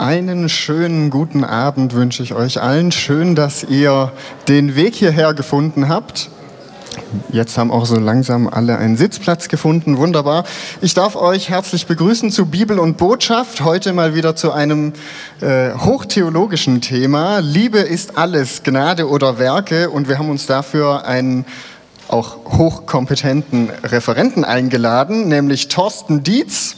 Einen schönen guten Abend wünsche ich euch allen. Schön, dass ihr den Weg hierher gefunden habt. Jetzt haben auch so langsam alle einen Sitzplatz gefunden. Wunderbar. Ich darf euch herzlich begrüßen zu Bibel und Botschaft. Heute mal wieder zu einem äh, hochtheologischen Thema. Liebe ist alles, Gnade oder Werke. Und wir haben uns dafür einen auch hochkompetenten Referenten eingeladen, nämlich Thorsten Dietz.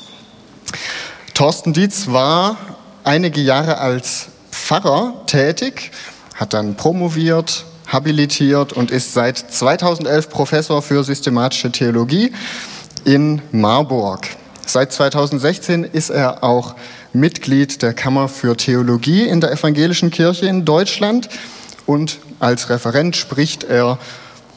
Thorsten Dietz war einige Jahre als Pfarrer tätig, hat dann promoviert, habilitiert und ist seit 2011 Professor für systematische Theologie in Marburg. Seit 2016 ist er auch Mitglied der Kammer für Theologie in der evangelischen Kirche in Deutschland und als Referent spricht er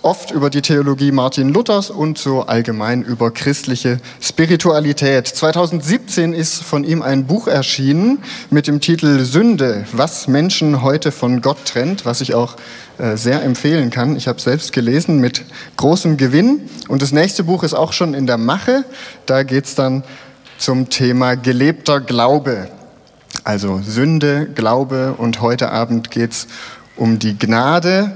oft über die Theologie Martin Luthers und so allgemein über christliche Spiritualität. 2017 ist von ihm ein Buch erschienen mit dem Titel Sünde, was Menschen heute von Gott trennt, was ich auch äh, sehr empfehlen kann. Ich habe selbst gelesen mit großem Gewinn. Und das nächste Buch ist auch schon in der Mache. Da geht es dann zum Thema gelebter Glaube. Also Sünde, Glaube und heute Abend geht es um die Gnade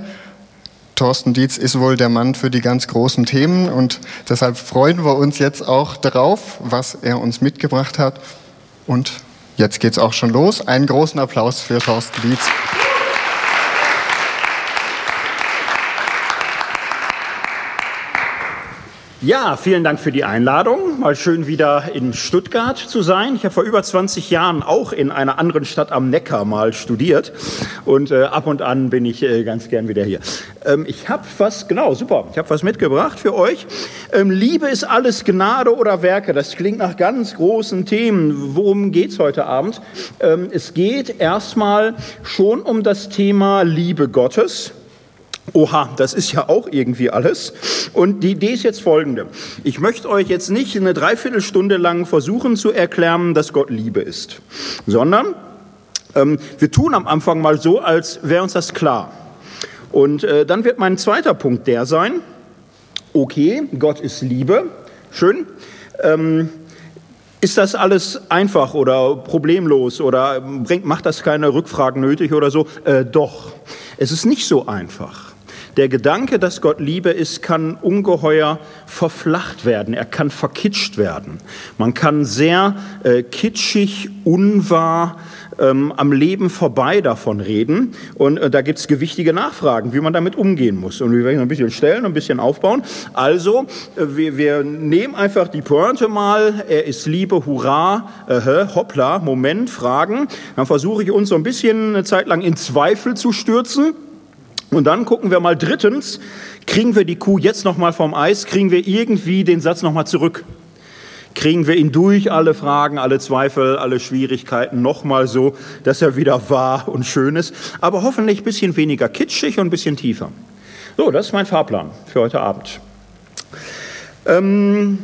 Thorsten Dietz ist wohl der Mann für die ganz großen Themen und deshalb freuen wir uns jetzt auch darauf, was er uns mitgebracht hat. Und jetzt geht es auch schon los. Einen großen Applaus für Thorsten Dietz. Ja, vielen Dank für die Einladung. Mal schön wieder in Stuttgart zu sein. Ich habe vor über 20 Jahren auch in einer anderen Stadt am Neckar mal studiert und äh, ab und an bin ich äh, ganz gern wieder hier. Ähm, ich habe was, genau, super, ich habe was mitgebracht für euch. Ähm, Liebe ist alles Gnade oder Werke. Das klingt nach ganz großen Themen. Worum geht es heute Abend? Ähm, es geht erstmal schon um das Thema Liebe Gottes. Oha, das ist ja auch irgendwie alles. Und die Idee ist jetzt folgende. Ich möchte euch jetzt nicht eine Dreiviertelstunde lang versuchen zu erklären, dass Gott Liebe ist, sondern ähm, wir tun am Anfang mal so, als wäre uns das klar. Und äh, dann wird mein zweiter Punkt der sein, okay, Gott ist Liebe, schön. Ähm, ist das alles einfach oder problemlos oder bringt, macht das keine Rückfragen nötig oder so? Äh, doch, es ist nicht so einfach. Der Gedanke, dass Gott Liebe ist, kann ungeheuer verflacht werden, er kann verkitscht werden. Man kann sehr äh, kitschig, unwahr, ähm, am Leben vorbei davon reden. Und äh, da gibt es gewichtige Nachfragen, wie man damit umgehen muss. Und wir werden ein bisschen stellen, ein bisschen aufbauen. Also, äh, wir, wir, nehmen einfach die Pointe mal, er ist Liebe, hurra, äh, hoppla, Moment, Fragen. Dann versuche ich uns so ein bisschen eine Zeit lang in Zweifel zu stürzen. Und dann gucken wir mal drittens, kriegen wir die Kuh jetzt noch mal vom Eis, kriegen wir irgendwie den Satz noch mal zurück? Kriegen wir ihn durch alle Fragen, alle Zweifel, alle Schwierigkeiten noch mal so, dass er wieder wahr und schön ist, aber hoffentlich ein bisschen weniger kitschig und ein bisschen tiefer. So, das ist mein Fahrplan für heute Abend. Ähm,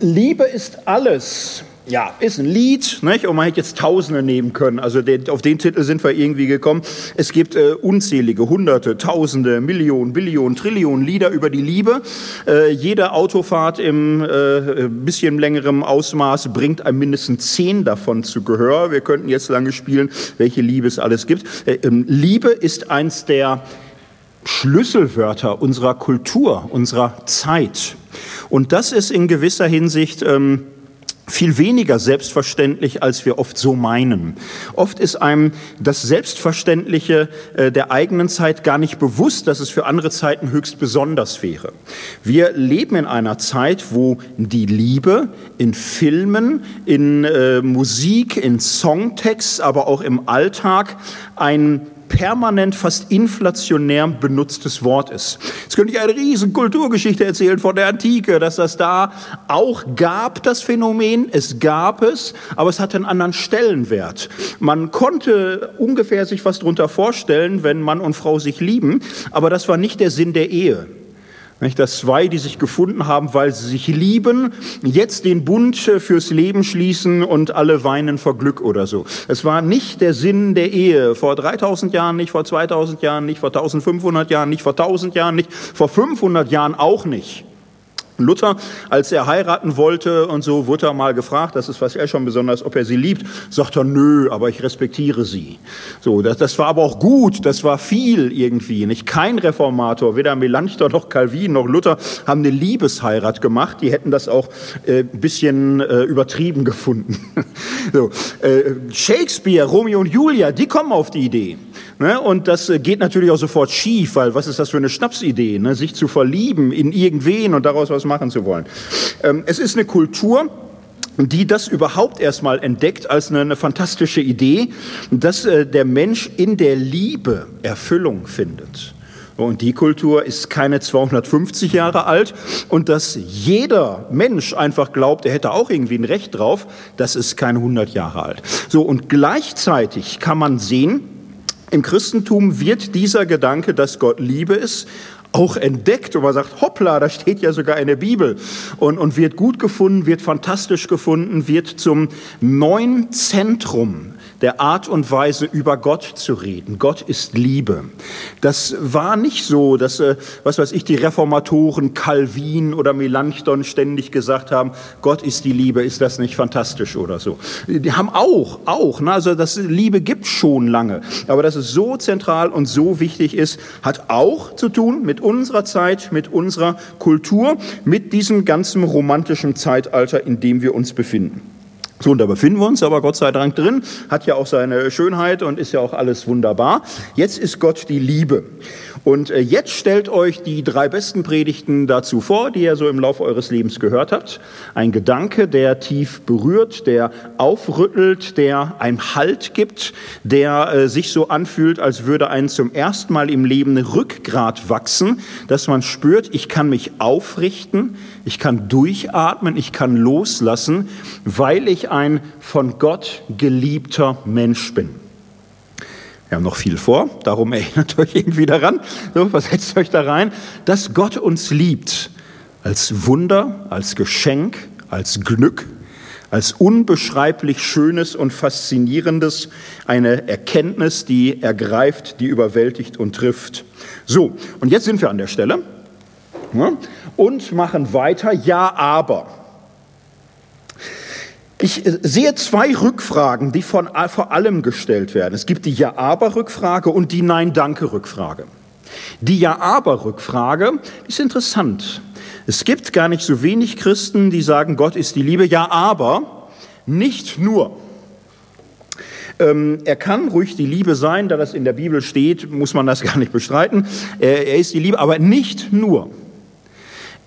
Liebe ist alles ja, ist ein Lied, nicht? und man hätte jetzt Tausende nehmen können. Also den, auf den Titel sind wir irgendwie gekommen. Es gibt äh, unzählige, Hunderte, Tausende, Millionen, Billionen, Trillionen Lieder über die Liebe. Äh, jede Autofahrt im äh, bisschen längerem Ausmaß bringt einem mindestens zehn davon zu Gehör. Wir könnten jetzt lange spielen, welche Liebe es alles gibt. Äh, ähm, Liebe ist eins der Schlüsselwörter unserer Kultur, unserer Zeit. Und das ist in gewisser Hinsicht... Ähm, viel weniger selbstverständlich, als wir oft so meinen. Oft ist einem das Selbstverständliche äh, der eigenen Zeit gar nicht bewusst, dass es für andere Zeiten höchst besonders wäre. Wir leben in einer Zeit, wo die Liebe in Filmen, in äh, Musik, in Songtexts, aber auch im Alltag ein permanent fast inflationär benutztes Wort ist. Jetzt könnte ich eine riesen Kulturgeschichte erzählen von der Antike, dass das da auch gab, das Phänomen. Es gab es, aber es hatte einen anderen Stellenwert. Man konnte ungefähr sich was darunter vorstellen, wenn Mann und Frau sich lieben, aber das war nicht der Sinn der Ehe. Dass zwei, die sich gefunden haben, weil sie sich lieben, jetzt den Bund äh, fürs Leben schließen und alle weinen vor Glück oder so. Es war nicht der Sinn der Ehe. Vor 3000 Jahren nicht, vor 2000 Jahren nicht, vor 1500 Jahren nicht, vor 1000 Jahren nicht, vor 500 Jahren auch nicht. Luther, als er heiraten wollte und so, wurde er mal gefragt, das ist was er schon besonders, ob er sie liebt, sagt er, nö, aber ich respektiere sie. So, das, das war aber auch gut, das war viel irgendwie, nicht? Kein Reformator, weder Melanchthon noch Calvin noch Luther haben eine Liebesheirat gemacht, die hätten das auch äh, bisschen äh, übertrieben gefunden. so, äh, Shakespeare, Romeo und Julia, die kommen auf die Idee. Ne? Und das äh, geht natürlich auch sofort schief, weil was ist das für eine Schnapsidee, ne? sich zu verlieben in irgendwen und daraus was machen zu wollen. Ähm, es ist eine Kultur, die das überhaupt erstmal entdeckt als eine, eine fantastische Idee, dass äh, der Mensch in der Liebe Erfüllung findet. Und die Kultur ist keine 250 Jahre alt. Und dass jeder Mensch einfach glaubt, er hätte auch irgendwie ein Recht drauf, das ist keine 100 Jahre alt. So, und gleichzeitig kann man sehen, im Christentum wird dieser Gedanke, dass Gott Liebe ist, auch entdeckt und man sagt, hoppla, da steht ja sogar in der Bibel. Und, und wird gut gefunden, wird fantastisch gefunden, wird zum neuen Zentrum der Art und Weise, über Gott zu reden. Gott ist Liebe. Das war nicht so, dass, äh, was weiß ich, die Reformatoren Calvin oder Melanchthon ständig gesagt haben, Gott ist die Liebe, ist das nicht fantastisch oder so. Die haben auch, auch, ne? also das Liebe gibt schon lange. Aber dass es so zentral und so wichtig ist, hat auch zu tun mit unserer Zeit, mit unserer Kultur, mit diesem ganzen romantischen Zeitalter, in dem wir uns befinden. So, und da befinden wir uns aber Gott sei Dank drin, hat ja auch seine Schönheit und ist ja auch alles wunderbar. Jetzt ist Gott die Liebe. Und äh, jetzt stellt euch die drei besten Predigten dazu vor, die ihr so im Laufe eures Lebens gehört habt. Ein Gedanke, der tief berührt, der aufrüttelt, der ein Halt gibt, der äh, sich so anfühlt, als würde ein zum ersten Mal im Leben Rückgrat wachsen, dass man spürt, ich kann mich aufrichten, ich kann durchatmen, ich kann loslassen, weil ich ein von Gott geliebter Mensch bin. Wir haben noch viel vor, darum erinnert euch irgendwie daran, so, versetzt euch da rein, dass Gott uns liebt als Wunder, als Geschenk, als Glück, als unbeschreiblich Schönes und Faszinierendes, eine Erkenntnis, die ergreift, die überwältigt und trifft. So, und jetzt sind wir an der Stelle ja, und machen weiter, ja, aber. Ich äh, sehe zwei Rückfragen, die von, vor allem gestellt werden. Es gibt die Ja-Aber-Rückfrage und die Nein-Danke-Rückfrage. Die Ja-Aber-Rückfrage ist interessant. Es gibt gar nicht so wenig Christen, die sagen, Gott ist die Liebe. Ja, aber nicht nur. Ähm, er kann ruhig die Liebe sein, da das in der Bibel steht, muss man das gar nicht bestreiten. Er, er ist die Liebe, aber nicht nur.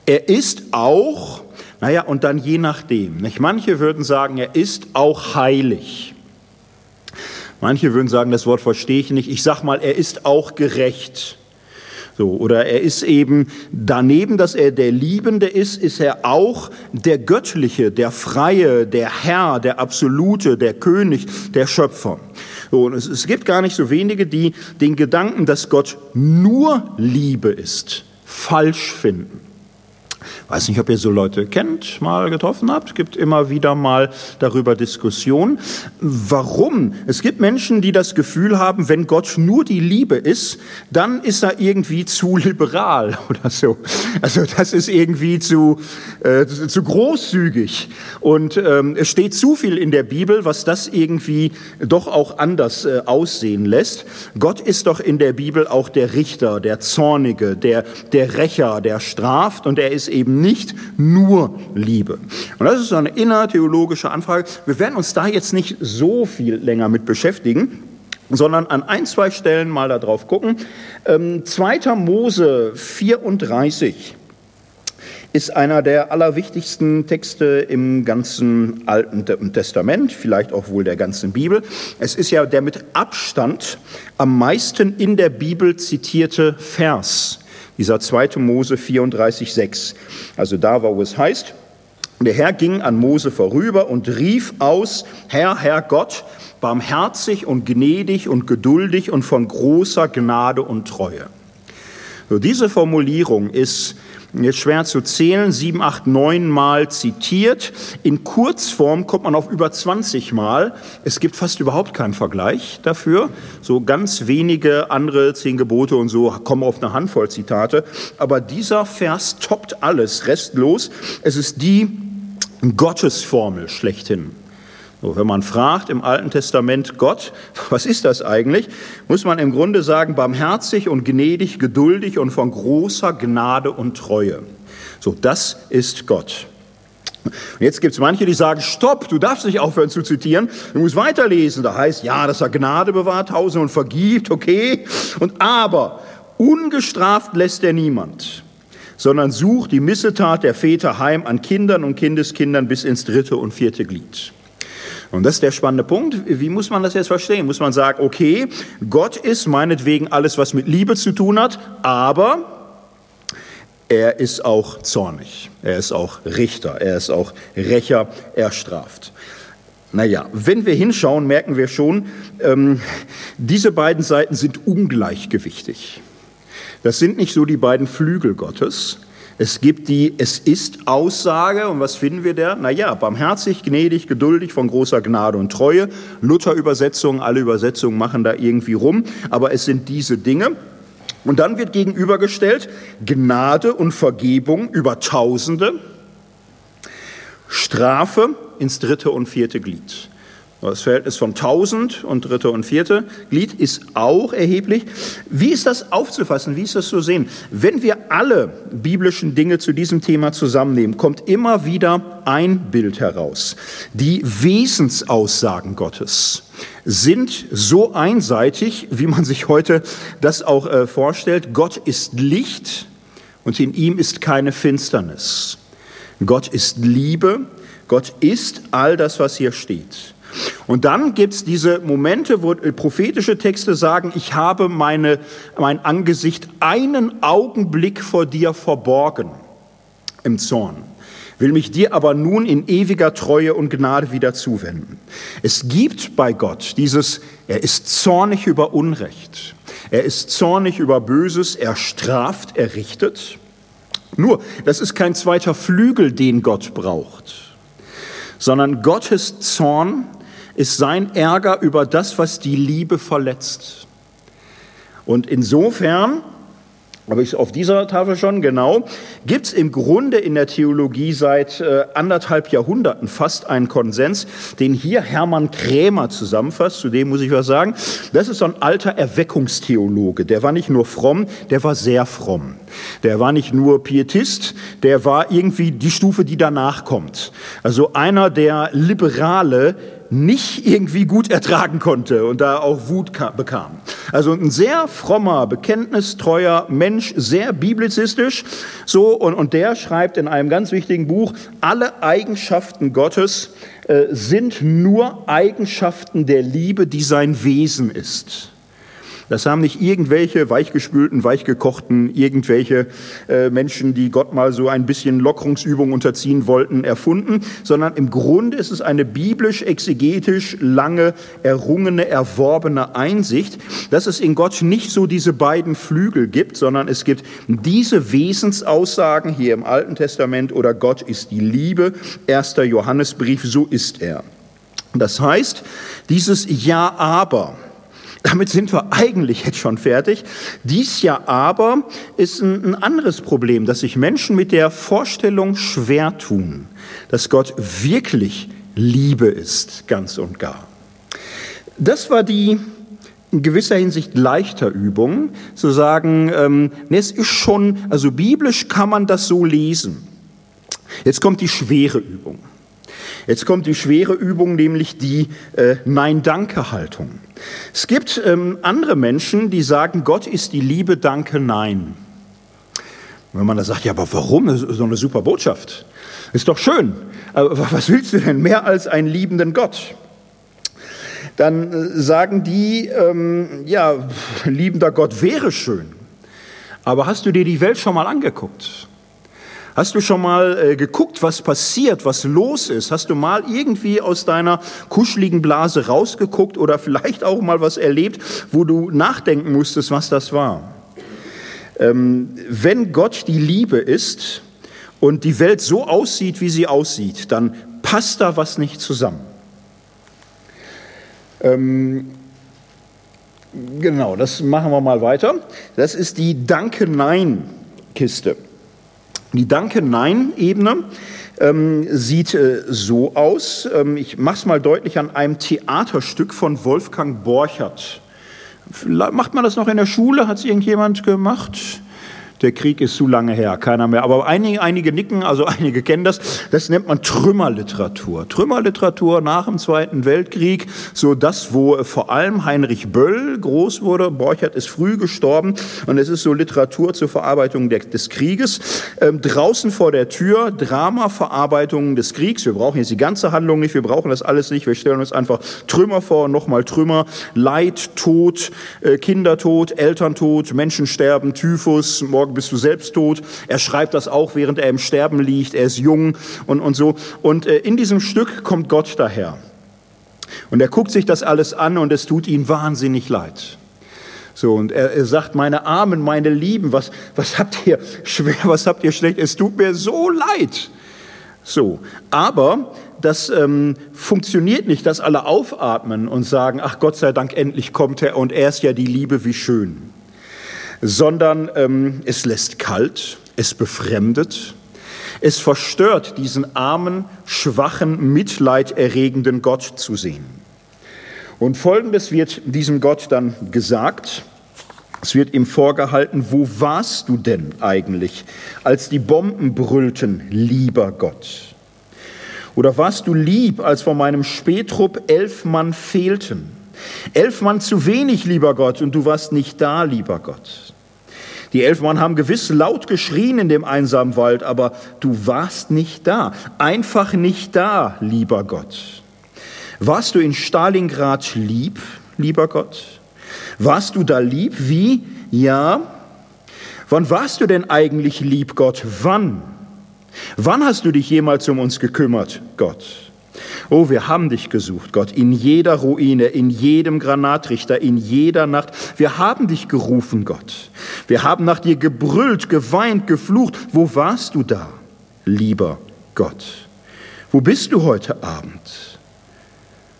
Er ist auch naja, und dann je nachdem. Nicht? Manche würden sagen, er ist auch heilig. Manche würden sagen, das Wort verstehe ich nicht. Ich sage mal, er ist auch gerecht. So, oder er ist eben daneben, dass er der Liebende ist, ist er auch der Göttliche, der Freie, der Herr, der Absolute, der König, der Schöpfer. So, und es, es gibt gar nicht so wenige, die den Gedanken, dass Gott nur Liebe ist, falsch finden. Weiß nicht, ob ihr so Leute kennt, mal getroffen habt. Gibt immer wieder mal darüber Diskussionen. Warum? Es gibt Menschen, die das Gefühl haben, wenn Gott nur die Liebe ist, dann ist er irgendwie zu liberal oder so. Also das ist irgendwie zu, äh, zu großzügig. Und ähm, es steht zu viel in der Bibel, was das irgendwie doch auch anders äh, aussehen lässt. Gott ist doch in der Bibel auch der Richter, der Zornige, der, der Rächer, der straft und er ist eben nicht nur Liebe. Und das ist so eine innertheologische Anfrage. Wir werden uns da jetzt nicht so viel länger mit beschäftigen sondern an ein, zwei Stellen mal darauf gucken. Ähm, 2. Mose 34 ist einer der allerwichtigsten Texte im ganzen Alten Testament, vielleicht auch wohl der ganzen Bibel. Es ist ja der mit Abstand am meisten in der Bibel zitierte Vers dieser 2. Mose 34, 6. Also da, wo es heißt, der Herr ging an Mose vorüber und rief aus, Herr, Herr Gott, barmherzig und gnädig und geduldig und von großer Gnade und Treue. So, diese Formulierung ist Jetzt schwer zu zählen, sieben, acht, neun Mal zitiert. In Kurzform kommt man auf über 20 Mal. Es gibt fast überhaupt keinen Vergleich dafür. So ganz wenige andere zehn Gebote und so kommen auf eine Handvoll Zitate. Aber dieser Vers toppt alles restlos. Es ist die Gottesformel schlechthin. So, wenn man fragt im Alten Testament Gott, was ist das eigentlich, muss man im Grunde sagen, barmherzig und gnädig, geduldig und von großer Gnade und Treue. So, das ist Gott. Und jetzt gibt es manche, die sagen, stopp, du darfst nicht aufhören zu zitieren, du musst weiterlesen. Da heißt, ja, dass er Gnade bewahrt, Hause und vergibt, okay. Und aber, ungestraft lässt er niemand, sondern sucht die Missetat der Väter heim an Kindern und Kindeskindern bis ins dritte und vierte Glied. Und das ist der spannende Punkt. Wie muss man das jetzt verstehen? Muss man sagen, okay, Gott ist meinetwegen alles, was mit Liebe zu tun hat, aber er ist auch zornig, er ist auch Richter, er ist auch Rächer, er straft. Naja, wenn wir hinschauen, merken wir schon, ähm, diese beiden Seiten sind ungleichgewichtig. Das sind nicht so die beiden Flügel Gottes, es gibt die Es ist Aussage und was finden wir da? Naja, barmherzig, gnädig, geduldig, von großer Gnade und Treue. Luther-Übersetzungen, alle Übersetzungen machen da irgendwie rum, aber es sind diese Dinge. Und dann wird gegenübergestellt Gnade und Vergebung über Tausende, Strafe ins dritte und vierte Glied. Das Verhältnis von 1000 und dritte und vierte Glied ist auch erheblich. Wie ist das aufzufassen? Wie ist das zu sehen? Wenn wir alle biblischen Dinge zu diesem Thema zusammennehmen, kommt immer wieder ein Bild heraus. Die Wesensaussagen Gottes sind so einseitig, wie man sich heute das auch äh, vorstellt. Gott ist Licht und in ihm ist keine Finsternis. Gott ist Liebe. Gott ist all das, was hier steht. Und dann gibt es diese Momente, wo prophetische Texte sagen, ich habe meine, mein Angesicht einen Augenblick vor dir verborgen im Zorn, will mich dir aber nun in ewiger Treue und Gnade wieder zuwenden. Es gibt bei Gott dieses, er ist zornig über Unrecht, er ist zornig über Böses, er straft, er richtet. Nur, das ist kein zweiter Flügel, den Gott braucht, sondern Gottes Zorn ist sein Ärger über das, was die Liebe verletzt. Und insofern habe ich es auf dieser Tafel schon genau, gibt es im Grunde in der Theologie seit äh, anderthalb Jahrhunderten fast einen Konsens, den hier Hermann Krämer zusammenfasst, zu dem muss ich was sagen. Das ist so ein alter Erweckungstheologe, der war nicht nur fromm, der war sehr fromm. Der war nicht nur Pietist, der war irgendwie die Stufe, die danach kommt. Also einer der Liberale, nicht irgendwie gut ertragen konnte und da auch Wut bekam. Also ein sehr frommer, bekenntnistreuer Mensch, sehr biblizistisch, so, und, und der schreibt in einem ganz wichtigen Buch, alle Eigenschaften Gottes äh, sind nur Eigenschaften der Liebe, die sein Wesen ist. Das haben nicht irgendwelche weichgespülten, weichgekochten, irgendwelche äh, Menschen, die Gott mal so ein bisschen Lockerungsübung unterziehen wollten, erfunden, sondern im Grunde ist es eine biblisch-exegetisch lange errungene, erworbene Einsicht, dass es in Gott nicht so diese beiden Flügel gibt, sondern es gibt diese Wesensaussagen hier im Alten Testament oder Gott ist die Liebe, erster Johannesbrief, so ist er. Das heißt, dieses Ja, aber, damit sind wir eigentlich jetzt schon fertig. Dies ja aber ist ein, anderes Problem, dass sich Menschen mit der Vorstellung schwer tun, dass Gott wirklich Liebe ist, ganz und gar. Das war die in gewisser Hinsicht leichter Übung, zu sagen, ähm, es ist schon, also biblisch kann man das so lesen. Jetzt kommt die schwere Übung. Jetzt kommt die schwere Übung, nämlich die äh, Nein-Danke-Haltung. Es gibt ähm, andere Menschen, die sagen, Gott ist die Liebe, danke, nein. Wenn man da sagt, ja, aber warum? So eine super Botschaft. Ist doch schön. Aber was willst du denn mehr als einen liebenden Gott? Dann äh, sagen die, ähm, ja, liebender Gott wäre schön. Aber hast du dir die Welt schon mal angeguckt? Hast du schon mal äh, geguckt, was passiert, was los ist? Hast du mal irgendwie aus deiner kuscheligen Blase rausgeguckt oder vielleicht auch mal was erlebt, wo du nachdenken musstest, was das war? Ähm, wenn Gott die Liebe ist und die Welt so aussieht, wie sie aussieht, dann passt da was nicht zusammen. Ähm, genau, das machen wir mal weiter. Das ist die Danke-Nein-Kiste. Die Danke-Nein-Ebene ähm, sieht äh, so aus. Ähm, ich mache es mal deutlich an einem Theaterstück von Wolfgang Borchert. Macht man das noch in der Schule? Hat es irgendjemand gemacht? Der Krieg ist zu lange her, keiner mehr. Aber einige, einige nicken, also einige kennen das. Das nennt man Trümmerliteratur. Trümmerliteratur nach dem Zweiten Weltkrieg, so das, wo vor allem Heinrich Böll groß wurde. Borchert ist früh gestorben und es ist so Literatur zur Verarbeitung des Krieges. Ähm, draußen vor der Tür Drama-Verarbeitung des Kriegs. Wir brauchen jetzt die ganze Handlung nicht, wir brauchen das alles nicht. Wir stellen uns einfach Trümmer vor, nochmal Trümmer, Leid, Tod, äh, Kindertod, Elterntod, Menschensterben, Typhus, morgen morgen bist du selbst tot. Er schreibt das auch, während er im Sterben liegt. Er ist jung und, und so. Und äh, in diesem Stück kommt Gott daher. Und er guckt sich das alles an und es tut ihm wahnsinnig leid. So, und er, er, sagt, meine Armen, meine Lieben, was, was habt ihr schwer, was habt ihr schlecht? Es tut mir so leid. So, aber das ähm, funktioniert nicht, dass alle aufatmen und sagen, ach Gott sei Dank, endlich kommt er und er ist ja die Liebe, wie schön sondern ähm, es lässt kalt, es befremdet, es verstört diesen armen, schwachen, mitleiderregenden Gott zu sehen. Und folgendes wird diesem Gott dann gesagt. Es wird ihm vorgehalten, wo warst du denn eigentlich, als die Bomben brüllten, lieber Gott? Oder warst du lieb, als vor meinem Spätrupp elf Mann fehlten? Elf Mann zu wenig, lieber Gott, und du warst nicht da, lieber Gott. Die elf Mann haben gewiss laut geschrien in dem einsamen Wald, aber du warst nicht da, einfach nicht da, lieber Gott. Warst du in Stalingrad lieb, lieber Gott? Warst du da lieb? Wie? Ja. Wann warst du denn eigentlich lieb, Gott? Wann? Wann hast du dich jemals um uns gekümmert, Gott? Oh, wir haben dich gesucht, Gott, in jeder Ruine, in jedem Granatrichter, in jeder Nacht. Wir haben dich gerufen, Gott. Wir haben nach dir gebrüllt, geweint, geflucht. Wo warst du da, lieber Gott? Wo bist du heute Abend?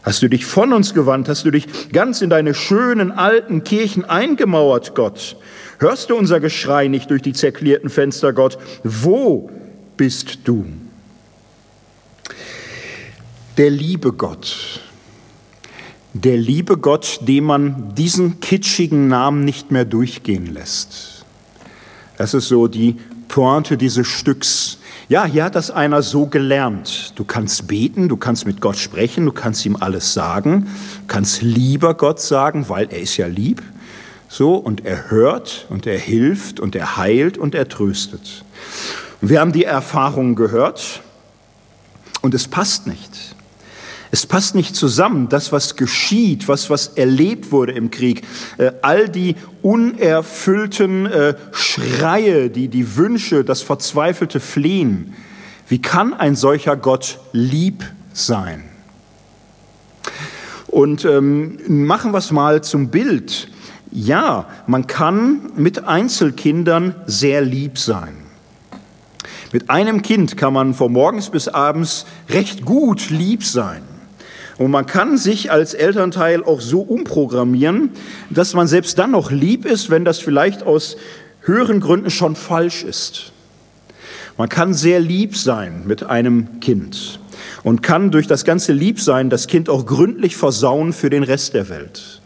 Hast du dich von uns gewandt? Hast du dich ganz in deine schönen alten Kirchen eingemauert, Gott? Hörst du unser Geschrei nicht durch die zerklärten Fenster, Gott? Wo bist du? Der liebe Gott. Der liebe Gott, dem man diesen kitschigen Namen nicht mehr durchgehen lässt. Das ist so die Pointe dieses Stücks. Ja, hier hat das einer so gelernt. Du kannst beten, du kannst mit Gott sprechen, du kannst ihm alles sagen, kannst lieber Gott sagen, weil er ist ja lieb. So, und er hört und er hilft und er heilt und er tröstet. Wir haben die Erfahrungen gehört und es passt nicht. Es passt nicht zusammen, das, was geschieht, was, was erlebt wurde im Krieg, äh, all die unerfüllten äh, Schreie, die, die Wünsche, das verzweifelte Flehen. Wie kann ein solcher Gott lieb sein? Und ähm, machen wir es mal zum Bild. Ja, man kann mit Einzelkindern sehr lieb sein. Mit einem Kind kann man von morgens bis abends recht gut lieb sein. Und man kann sich als Elternteil auch so umprogrammieren, dass man selbst dann noch lieb ist, wenn das vielleicht aus höheren Gründen schon falsch ist. Man kann sehr lieb sein mit einem Kind und kann durch das ganze Liebsein das Kind auch gründlich versauen für den Rest der Welt.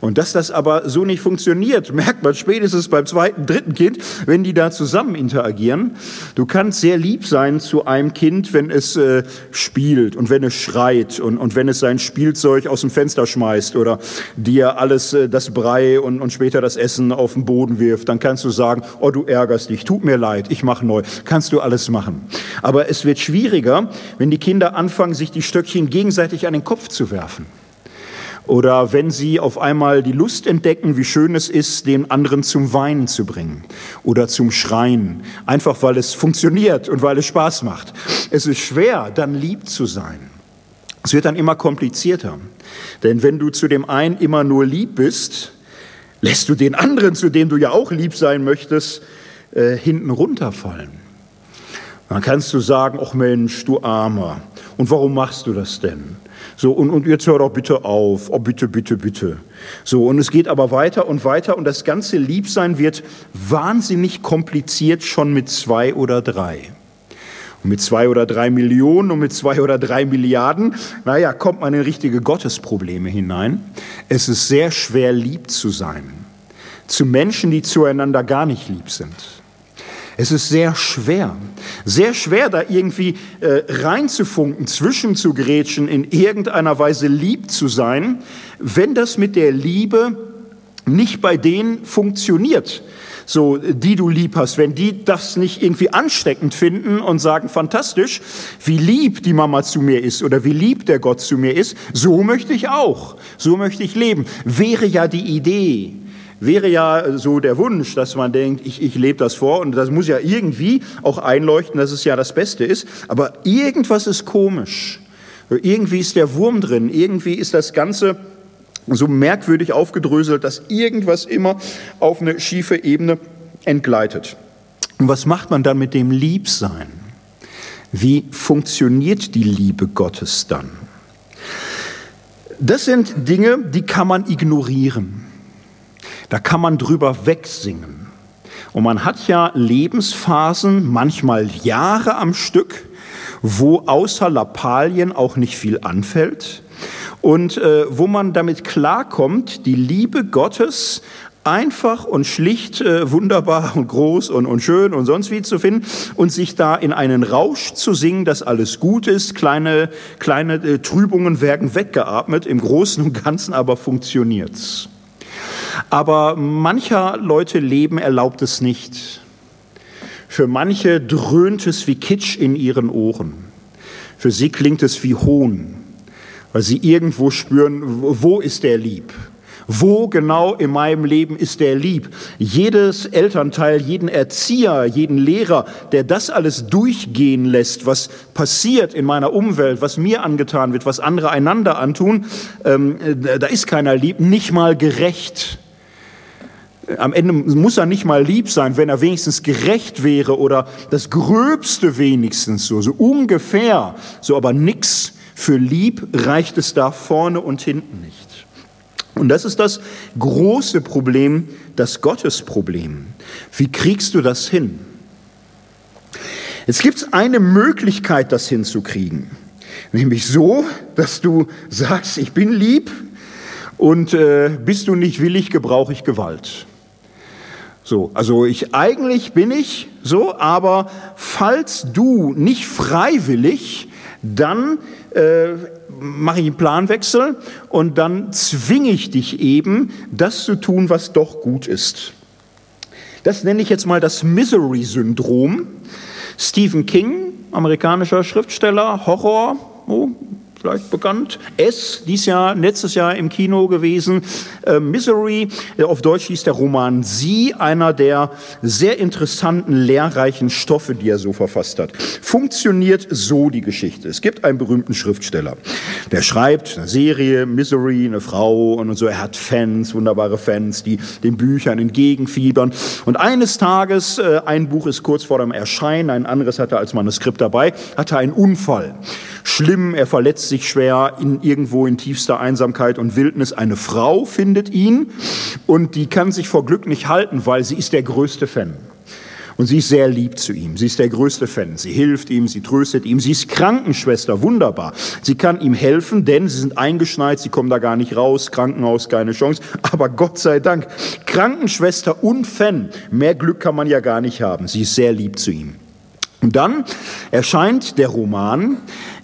Und dass das aber so nicht funktioniert, merkt man spätestens beim zweiten, dritten Kind, wenn die da zusammen interagieren. Du kannst sehr lieb sein zu einem Kind, wenn es äh, spielt und wenn es schreit und, und wenn es sein Spielzeug aus dem Fenster schmeißt oder dir alles, äh, das Brei und, und später das Essen auf den Boden wirft. Dann kannst du sagen, oh, du ärgerst dich, tut mir leid, ich mache neu. Kannst du alles machen. Aber es wird schwieriger, wenn die Kinder anfangen, sich die Stöckchen gegenseitig an den Kopf zu werfen. Oder wenn sie auf einmal die Lust entdecken, wie schön es ist, den anderen zum Weinen zu bringen oder zum Schreien, einfach weil es funktioniert und weil es Spaß macht. Es ist schwer, dann lieb zu sein. Es wird dann immer komplizierter. Denn wenn du zu dem einen immer nur lieb bist, lässt du den anderen, zu dem du ja auch lieb sein möchtest, äh, hinten runterfallen. Dann kannst du sagen, ach Mensch, du Armer, und warum machst du das denn? So, und, und jetzt hör doch bitte auf, oh bitte, bitte, bitte. So, und es geht aber weiter und weiter und das ganze Liebsein wird wahnsinnig kompliziert schon mit zwei oder drei. Und mit zwei oder drei Millionen und mit zwei oder drei Milliarden, naja, kommt man in richtige Gottesprobleme hinein. Es ist sehr schwer, lieb zu sein. Zu Menschen, die zueinander gar nicht lieb sind. Es ist sehr schwer, sehr schwer, da irgendwie äh, reinzufunken, zwischenzugrätschen, in irgendeiner Weise lieb zu sein, wenn das mit der Liebe nicht bei denen funktioniert, so die du lieb hast, wenn die das nicht irgendwie ansteckend finden und sagen, fantastisch, wie lieb die Mama zu mir ist oder wie lieb der Gott zu mir ist, so möchte ich auch, so möchte ich leben, wäre ja die Idee wäre ja so der Wunsch, dass man denkt, ich, ich lebe das vor und das muss ja irgendwie auch einleuchten, dass es ja das Beste ist. Aber irgendwas ist komisch. Irgendwie ist der Wurm drin. Irgendwie ist das Ganze so merkwürdig aufgedröselt, dass irgendwas immer auf eine schiefe Ebene entgleitet. Und was macht man dann mit dem Liebsein? Wie funktioniert die Liebe Gottes dann? Das sind Dinge, die kann man ignorieren. Da kann man drüber wegsingen. Und man hat ja Lebensphasen, manchmal Jahre am Stück, wo außer Lappalien auch nicht viel anfällt und äh, wo man damit klarkommt, die Liebe Gottes einfach und schlicht äh, wunderbar und groß und, und schön und sonst wie zu finden und sich da in einen Rausch zu singen, dass alles gut ist, kleine, kleine äh, Trübungen werden weggeatmet, im Großen und Ganzen aber funktioniert's. Aber mancher Leute Leben erlaubt es nicht. Für manche dröhnt es wie Kitsch in ihren Ohren. Für sie klingt es wie Hohn, weil sie irgendwo spüren, wo ist der Lieb? Wo genau in meinem Leben ist der lieb? Jedes Elternteil, jeden Erzieher, jeden Lehrer, der das alles durchgehen lässt, was passiert in meiner Umwelt, was mir angetan wird, was andere einander antun, ähm, da ist keiner lieb, nicht mal gerecht am Ende muss er nicht mal lieb sein, wenn er wenigstens gerecht wäre oder das Gröbste wenigstens so, so ungefähr, so aber nix für lieb reicht es da vorne und hinten nicht. Und das ist das große Problem, das Gottesproblem. Wie kriegst du das hin? Jetzt gibt eine Möglichkeit, das hinzukriegen, nämlich so, dass du sagst, ich bin lieb und äh, bist du nicht willig, gebrauche ich Gewalt. So, also ich eigentlich bin ich so, aber falls du nicht freiwillig, dann äh, mache ich einen Planwechsel und dann zwinge ich dich eben, das zu tun, was doch gut ist. Das nenne ich jetzt mal das Misery-Syndrom. Stephen King, amerikanischer Schriftsteller, Horror, oh, vielleicht bekannt. S, dies Jahr, letztes Jahr im Kino gewesen. Äh, Misery, äh, auf Deutsch hieß der Roman Sie, einer der sehr interessanten, lehrreichen Stoffe, die er so verfasst hat. Funktioniert so die Geschichte. Es gibt einen berühmten Schriftsteller, der schreibt eine Serie, Misery, eine Frau und so. Er hat Fans, wunderbare Fans, die den Büchern entgegenfiebern. Und eines Tages, äh, ein Buch ist kurz vor dem Erscheinen, ein anderes hat er als Manuskript dabei, hat er einen Unfall. Schlimm, er verletzt sich schwer in, irgendwo in tiefster Einsamkeit und Wildnis. Eine Frau findet ihn und die kann sich vor Glück nicht halten, weil sie ist der größte Fan. Und sie ist sehr lieb zu ihm. Sie ist der größte Fan. Sie hilft ihm, sie tröstet ihm. Sie ist Krankenschwester, wunderbar. Sie kann ihm helfen, denn sie sind eingeschneit, sie kommen da gar nicht raus. Krankenhaus, keine Chance. Aber Gott sei Dank, Krankenschwester und Fan, mehr Glück kann man ja gar nicht haben. Sie ist sehr lieb zu ihm. Und dann erscheint der Roman,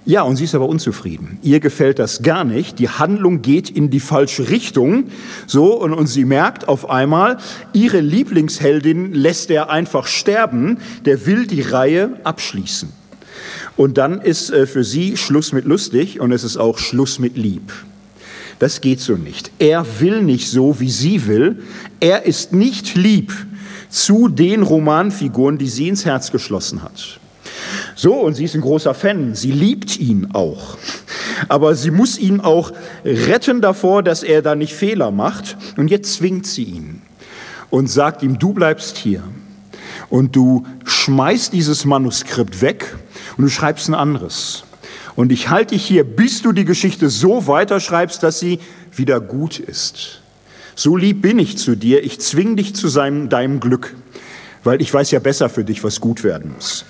ja, und sie ist aber unzufrieden. Ihr gefällt das gar nicht. Die Handlung geht in die falsche Richtung. So, und, und sie merkt auf einmal, ihre Lieblingsheldin lässt er einfach sterben. Der will die Reihe abschließen. Und dann ist äh, für sie Schluss mit lustig und es ist auch Schluss mit lieb. Das geht so nicht. Er will nicht so, wie sie will. Er ist nicht lieb zu den Romanfiguren, die sie ins Herz geschlossen hat. So, und sie ist ein großer Fan, sie liebt ihn auch. Aber sie muss ihn auch retten davor, dass er da nicht Fehler macht. Und jetzt zwingt sie ihn und sagt ihm, du bleibst hier. Und du schmeißt dieses Manuskript weg und du schreibst ein anderes. Und ich halte dich hier, bis du die Geschichte so weiterschreibst, dass sie wieder gut ist. So lieb bin ich zu dir, ich zwing dich zu seinem, deinem Glück, weil ich weiß ja besser für dich, was gut werden muss.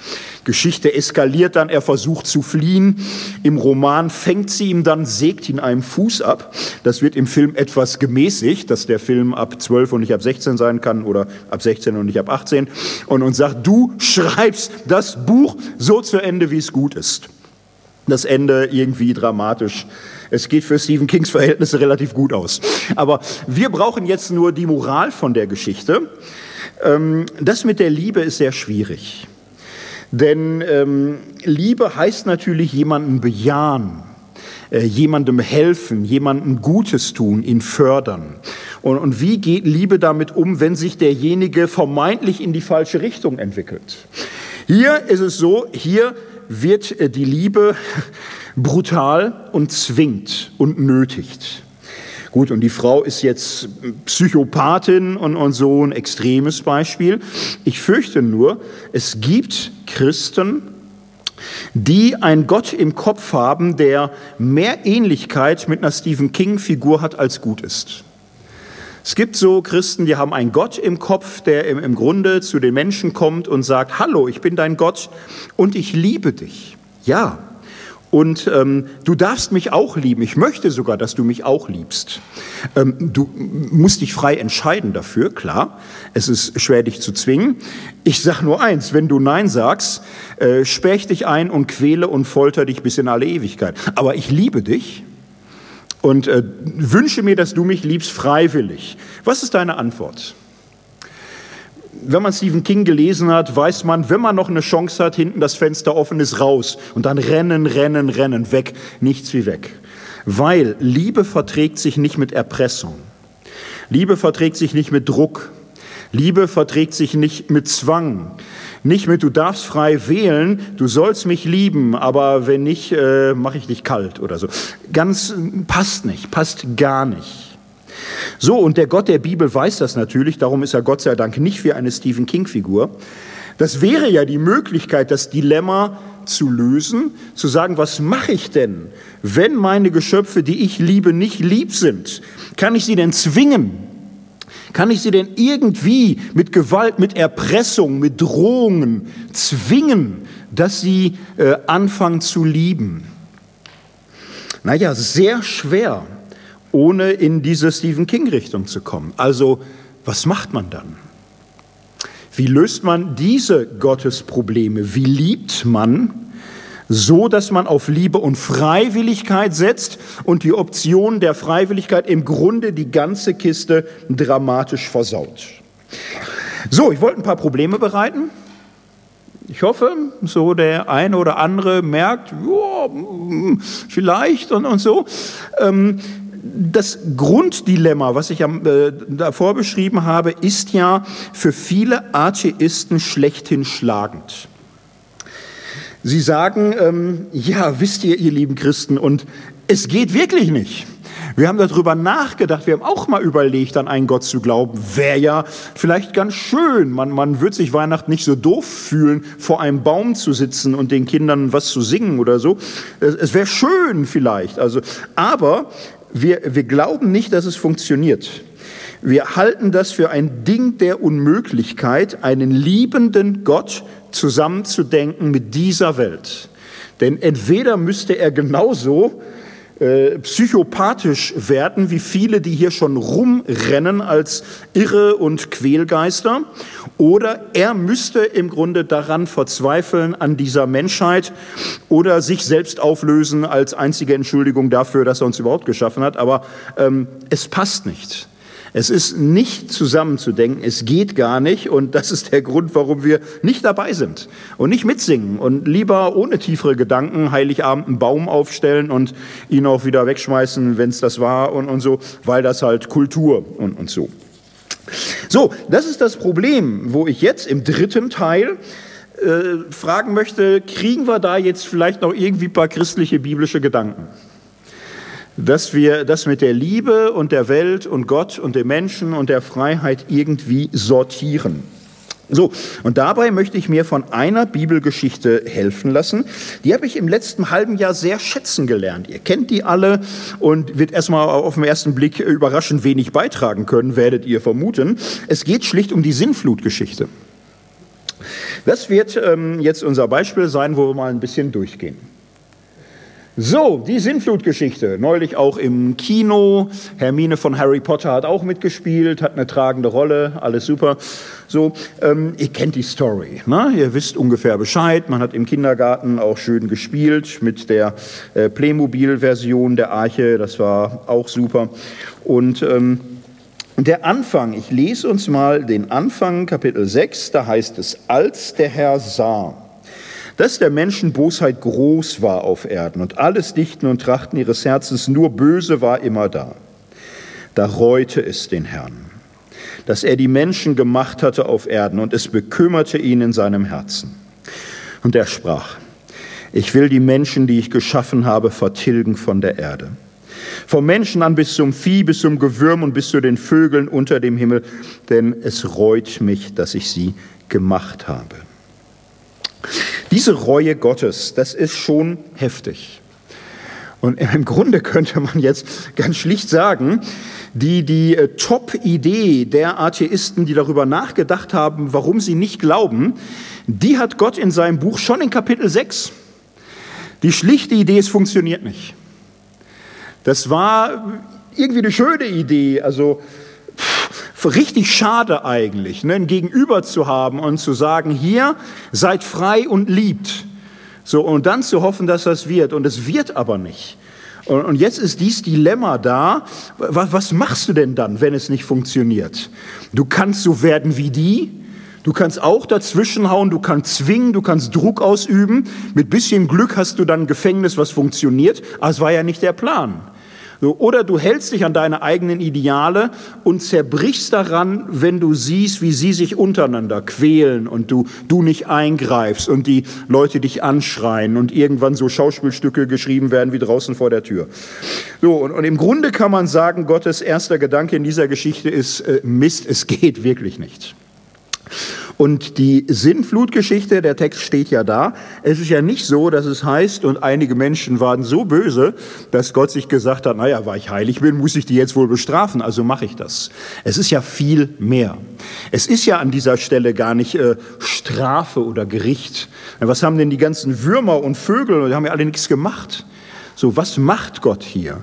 Geschichte eskaliert dann, er versucht zu fliehen. Im Roman fängt sie ihm dann, sägt ihn einem Fuß ab. Das wird im Film etwas gemäßigt, dass der Film ab 12 und nicht ab 16 sein kann oder ab 16 und nicht ab 18 und, und sagt, du schreibst das Buch so zu Ende, wie es gut ist. Das Ende irgendwie dramatisch. Es geht für Stephen Kings Verhältnisse relativ gut aus. Aber wir brauchen jetzt nur die Moral von der Geschichte. Ähm, das mit der Liebe ist sehr schwierig. Denn ähm, Liebe heißt natürlich jemanden bejahen, äh, jemandem helfen, jemandem Gutes tun, ihn fördern. Und, und wie geht Liebe damit um, wenn sich derjenige vermeintlich in die falsche Richtung entwickelt? Hier ist es so, hier wird äh, die Liebe brutal und zwingt und nötigt. Gut, und die Frau ist jetzt Psychopathin und, und so ein extremes Beispiel. Ich fürchte nur, es gibt Christen, die einen Gott im Kopf haben, der mehr Ähnlichkeit mit einer Stephen King-Figur hat, als gut ist. Es gibt so Christen, die haben einen Gott im Kopf, der im, im Grunde zu den Menschen kommt und sagt, hallo, ich bin dein Gott und ich liebe dich. Ja, und ähm, du darfst mich auch lieben. Ich möchte sogar, dass du mich auch liebst. Ähm, du musst dich frei entscheiden dafür, klar. Es ist schwer, dich zu zwingen. Ich sag nur eins, wenn du Nein sagst, äh, sperre ich dich ein und quäle und folter dich bis in alle Ewigkeit. Aber ich liebe dich und äh, wünsche mir, dass du mich liebst freiwillig. Was ist deine Antwort? Wenn man Stephen King gelesen hat, weiß man, wenn man noch eine Chance hat, hinten das Fenster offen ist, raus und dann rennen, rennen, rennen, weg, nichts wie weg. Weil Liebe verträgt sich nicht mit Erpressung. Liebe verträgt sich nicht mit Druck. Liebe verträgt sich nicht mit Zwang. Nicht mit, du darfst frei wählen, du sollst mich lieben, aber wenn nicht, äh, mache ich dich kalt oder so. Ganz passt nicht, passt gar nicht. So, und der Gott der Bibel weiß das natürlich, darum ist er Gott sei Dank nicht wie eine Stephen King-Figur. Das wäre ja die Möglichkeit, das Dilemma zu lösen, zu sagen, was mache ich denn, wenn meine Geschöpfe, die ich liebe, nicht lieb sind? Kann ich sie denn zwingen? Kann ich sie denn irgendwie mit Gewalt, mit Erpressung, mit Drohungen zwingen, dass sie äh, anfangen zu lieben? Naja, sehr schwer ohne in diese Stephen King-Richtung zu kommen. Also, was macht man dann? Wie löst man diese Gottesprobleme? Wie liebt man so, dass man auf Liebe und Freiwilligkeit setzt und die Option der Freiwilligkeit im Grunde die ganze Kiste dramatisch versaut? So, ich wollte ein paar Probleme bereiten. Ich hoffe, so der eine oder andere merkt, ja, vielleicht und, und so. Ähm, das Grunddilemma, was ich äh, davor beschrieben habe, ist ja für viele Atheisten schlechthin schlagend. Sie sagen, ähm, ja, wisst ihr, ihr lieben Christen, und es geht wirklich nicht. Wir haben darüber nachgedacht, wir haben auch mal überlegt, an einen Gott zu glauben. Wäre ja vielleicht ganz schön. Man, man wird sich Weihnachten nicht so doof fühlen, vor einem Baum zu sitzen und den Kindern was zu singen oder so. Es, es wäre schön vielleicht. Also, aber wir, wir glauben nicht, dass es funktioniert. Wir halten das für ein Ding der Unmöglichkeit, einen liebenden Gott zusammenzudenken mit dieser Welt. Denn entweder müsste er genauso äh, psychopathisch werden, wie viele, die hier schon rumrennen als Irre und Quälgeister, oder er müsste im Grunde daran verzweifeln an dieser Menschheit oder sich selbst auflösen als einzige Entschuldigung dafür, dass er uns überhaupt geschaffen hat. Aber ähm, es passt nicht. Es ist nicht zusammenzudenken, es geht gar nicht und das ist der Grund, warum wir nicht dabei sind und nicht mitsingen und lieber ohne tiefere Gedanken Heiligabend einen Baum aufstellen und ihn auch wieder wegschmeißen, wenn es das war und, und so, weil das halt Kultur und, und so. So, das ist das Problem, wo ich jetzt im dritten Teil äh, fragen möchte, kriegen wir da jetzt vielleicht noch irgendwie ein paar christliche, biblische Gedanken? Dass wir das mit der Liebe und der Welt und Gott und dem Menschen und der Freiheit irgendwie sortieren. So, und dabei möchte ich mir von einer Bibelgeschichte helfen lassen. Die habe ich im letzten halben Jahr sehr schätzen gelernt. Ihr kennt die alle und wird erstmal auf den ersten Blick überraschend wenig beitragen können, werdet ihr vermuten. Es geht schlicht um die Sinnflutgeschichte. Das wird ähm, jetzt unser Beispiel sein, wo wir mal ein bisschen durchgehen. So, die Sinnflutgeschichte. Neulich auch im Kino. Hermine von Harry Potter hat auch mitgespielt, hat eine tragende Rolle, alles super. So, ähm, ihr kennt die Story. Ne? Ihr wisst ungefähr Bescheid. Man hat im Kindergarten auch schön gespielt mit der äh, Playmobil-Version der Arche. Das war auch super. Und ähm, der Anfang, ich lese uns mal den Anfang, Kapitel 6, da heißt es, als der Herr sah dass der Menschen Bosheit groß war auf Erden und alles Dichten und Trachten ihres Herzens nur böse war immer da. Da reute es den Herrn, dass er die Menschen gemacht hatte auf Erden und es bekümmerte ihn in seinem Herzen. Und er sprach, ich will die Menschen, die ich geschaffen habe, vertilgen von der Erde. Vom Menschen an bis zum Vieh, bis zum Gewürm und bis zu den Vögeln unter dem Himmel, denn es reut mich, dass ich sie gemacht habe. Diese Reue Gottes, das ist schon heftig. Und im Grunde könnte man jetzt ganz schlicht sagen, die, die äh, Top-Idee der Atheisten, die darüber nachgedacht haben, warum sie nicht glauben, die hat Gott in seinem Buch schon in Kapitel 6. Die schlichte Idee, es funktioniert nicht. Das war irgendwie eine schöne Idee, also richtig schade eigentlich, ne, ein Gegenüber zu haben und zu sagen, hier seid frei und liebt. So, und dann zu hoffen, dass das wird. Und es wird aber nicht. Und, und jetzt ist dieses Dilemma da. Was, was machst du denn dann, wenn es nicht funktioniert? Du kannst so werden wie die. Du kannst auch dazwischenhauen, du kannst zwingen, du kannst Druck ausüben. Mit bisschen Glück hast du dann ein Gefängnis, was funktioniert. Aber es war ja nicht der Plan. Oder du hältst dich an deine eigenen Ideale und zerbrichst daran, wenn du siehst, wie sie sich untereinander quälen und du, du nicht eingreifst und die Leute dich anschreien und irgendwann so Schauspielstücke geschrieben werden wie draußen vor der Tür. So, und, und im Grunde kann man sagen, Gottes erster Gedanke in dieser Geschichte ist, äh, Mist, es geht wirklich nicht. Und die Sinnflutgeschichte, der Text steht ja da. Es ist ja nicht so, dass es heißt, und einige Menschen waren so böse, dass Gott sich gesagt hat, naja, weil ich heilig bin, muss ich die jetzt wohl bestrafen, also mache ich das. Es ist ja viel mehr. Es ist ja an dieser Stelle gar nicht äh, Strafe oder Gericht. Was haben denn die ganzen Würmer und Vögel, die haben ja alle nichts gemacht. So, was macht Gott hier?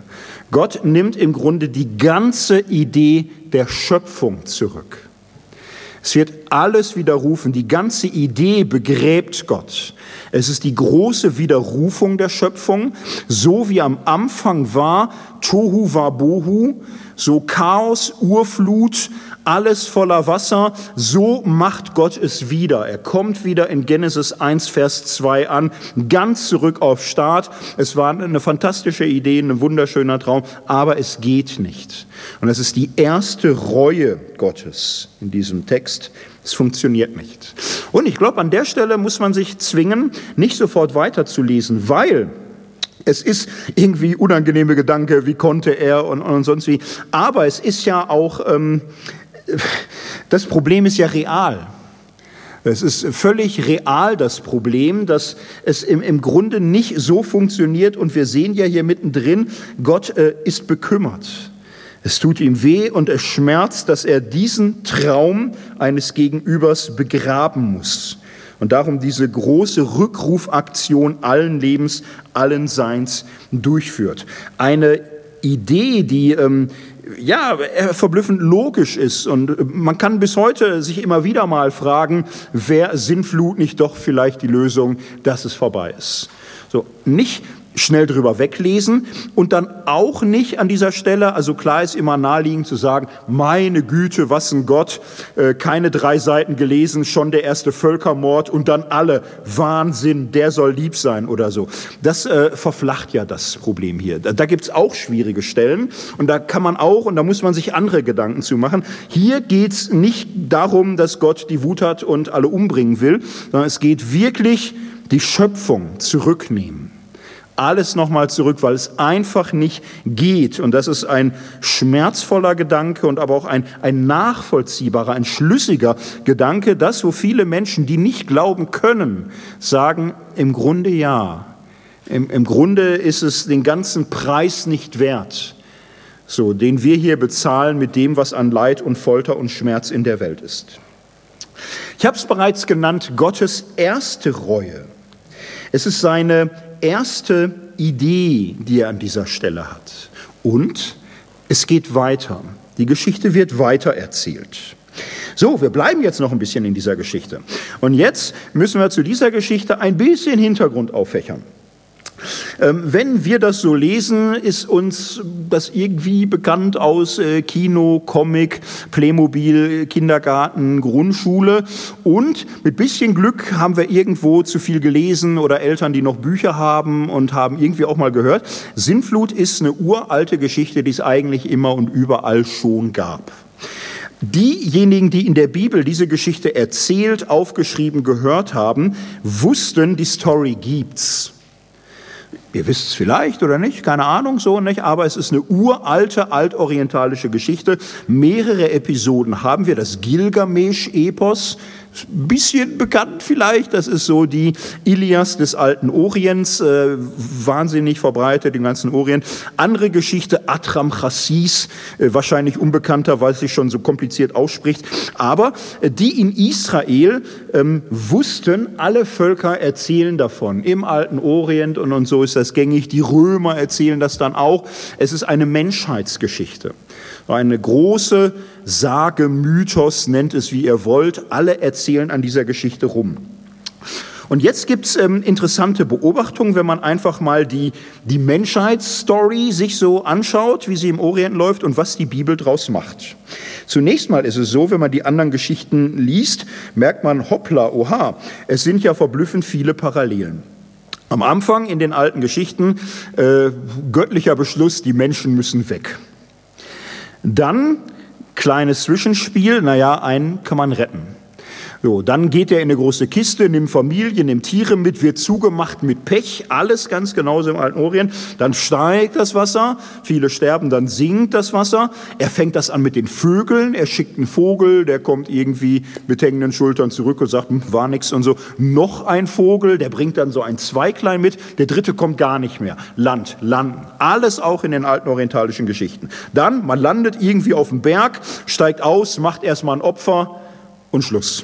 Gott nimmt im Grunde die ganze Idee der Schöpfung zurück. Es wird alles widerrufen. Die ganze Idee begräbt Gott. Es ist die große Widerrufung der Schöpfung. So wie am Anfang war, Tohu war Bohu, so Chaos, Urflut, alles voller Wasser, so macht Gott es wieder. Er kommt wieder in Genesis 1, Vers 2 an, ganz zurück auf Start. Es war eine fantastische Idee, ein wunderschöner Traum, aber es geht nicht. Und es ist die erste Reue Gottes in diesem Text. Es funktioniert nicht. Und ich glaube, an der Stelle muss man sich zwingen, nicht sofort weiterzulesen, weil es ist irgendwie unangenehme Gedanke, wie konnte er und, und sonst wie. Aber es ist ja auch ähm, das Problem ist ja real. Es ist völlig real das Problem, dass es im, im Grunde nicht so funktioniert und wir sehen ja hier mittendrin, Gott äh, ist bekümmert. Es tut ihm weh und es schmerzt, dass er diesen Traum eines Gegenübers begraben muss. Und darum diese große Rückrufaktion allen Lebens, allen Seins durchführt. Eine Idee, die ähm, ja, verblüffend logisch ist. Und man kann bis heute sich immer wieder mal fragen, wäre Sinnflut nicht doch vielleicht die Lösung, dass es vorbei ist. So, nicht schnell drüber weglesen und dann auch nicht an dieser Stelle, also klar ist immer naheliegend zu sagen, meine Güte, was ein Gott, äh, keine drei Seiten gelesen, schon der erste Völkermord und dann alle, Wahnsinn, der soll lieb sein oder so. Das äh, verflacht ja das Problem hier. Da, da gibt's auch schwierige Stellen und da kann man auch, und da muss man sich andere Gedanken zu machen, hier geht's nicht darum, dass Gott die Wut hat und alle umbringen will, sondern es geht wirklich die Schöpfung zurücknehmen alles nochmal zurück, weil es einfach nicht geht. Und das ist ein schmerzvoller Gedanke und aber auch ein, ein nachvollziehbarer, ein schlüssiger Gedanke, dass wo viele Menschen, die nicht glauben können, sagen, im Grunde ja. Im, Im Grunde ist es den ganzen Preis nicht wert, so, den wir hier bezahlen mit dem, was an Leid und Folter und Schmerz in der Welt ist. Ich habe es bereits genannt, Gottes erste Reue. Es ist seine erste Idee, die er an dieser Stelle hat. Und es geht weiter. Die Geschichte wird weiter erzählt. So, wir bleiben jetzt noch ein bisschen in dieser Geschichte. Und jetzt müssen wir zu dieser Geschichte ein bisschen Hintergrund auffächern. Ähm, wenn wir das so lesen, ist uns das irgendwie bekannt aus äh, Kino, Comic, Playmobil, Kindergarten, Grundschule. Und mit bisschen Glück haben wir irgendwo zu viel gelesen oder Eltern, die noch Bücher haben und haben irgendwie auch mal gehört. Sintflut ist eine uralte Geschichte, die es eigentlich immer und überall schon gab. Diejenigen, die in der Bibel diese Geschichte erzählt, aufgeschrieben, gehört haben, wussten, die Story gibt's. Ihr wisst es vielleicht oder nicht, keine Ahnung so nicht, aber es ist eine uralte altorientalische Geschichte. Mehrere Episoden haben wir, das Gilgamesch-Epos, ein bisschen bekannt vielleicht, das ist so die Ilias des alten Orients, äh, wahnsinnig verbreitet im ganzen Orient. Andere Geschichte, Atram Chassis, äh, wahrscheinlich unbekannter, weil es sich schon so kompliziert ausspricht. Aber äh, die in Israel ähm, wussten, alle Völker erzählen davon. Im alten Orient und, und so ist das gängig. Die Römer erzählen das dann auch. Es ist eine Menschheitsgeschichte. Eine große Sage, Mythos, nennt es wie ihr wollt. Alle erzählen an dieser Geschichte rum. Und jetzt gibt es ähm, interessante Beobachtungen, wenn man einfach mal die, die Menschheitsstory sich so anschaut, wie sie im Orient läuft und was die Bibel draus macht. Zunächst mal ist es so, wenn man die anderen Geschichten liest, merkt man, hoppla, oha, es sind ja verblüffend viele Parallelen. Am Anfang in den alten Geschichten äh, göttlicher Beschluss, die Menschen müssen weg. Dann kleines Zwischenspiel, naja, einen kann man retten. So, dann geht er in eine große Kiste, nimmt Familie, nimmt Tiere mit, wird zugemacht mit Pech, alles ganz genauso im Alten Orient. Dann steigt das Wasser, viele sterben, dann sinkt das Wasser. Er fängt das an mit den Vögeln, er schickt einen Vogel, der kommt irgendwie mit hängenden Schultern zurück und sagt, hm, war nix und so. Noch ein Vogel, der bringt dann so ein Zweiglein mit, der dritte kommt gar nicht mehr. Land, Land, alles auch in den alten orientalischen Geschichten. Dann, man landet irgendwie auf dem Berg, steigt aus, macht erstmal ein Opfer und Schluss.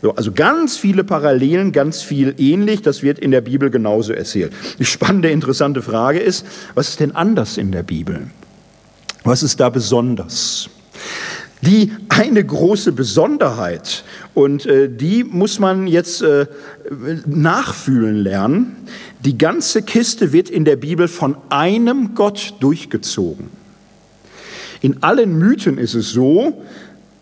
So, also ganz viele Parallelen, ganz viel ähnlich. Das wird in der Bibel genauso erzählt. Die spannende, interessante Frage ist, was ist denn anders in der Bibel? Was ist da besonders? Die eine große Besonderheit, und äh, die muss man jetzt äh, nachfühlen lernen, die ganze Kiste wird in der Bibel von einem Gott durchgezogen. In allen Mythen ist es so,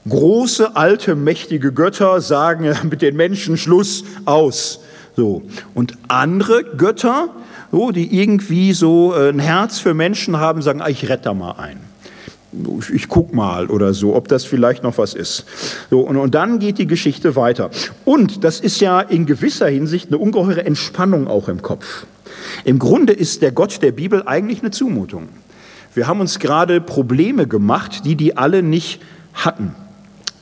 Große, alte, mächtige Götter sagen mit den Menschen Schluss aus. So. Und andere Götter, so, die irgendwie so äh, ein Herz für Menschen haben, sagen, ah, ich rette da mal ein. Ich guck mal oder so, ob das vielleicht noch was ist. So, und, und dann geht die Geschichte weiter. Und das ist ja in gewisser Hinsicht eine ungeheure Entspannung auch im Kopf. Im Grunde ist der Gott der Bibel eigentlich eine Zumutung. Wir haben uns gerade Probleme gemacht, die die alle nicht hatten.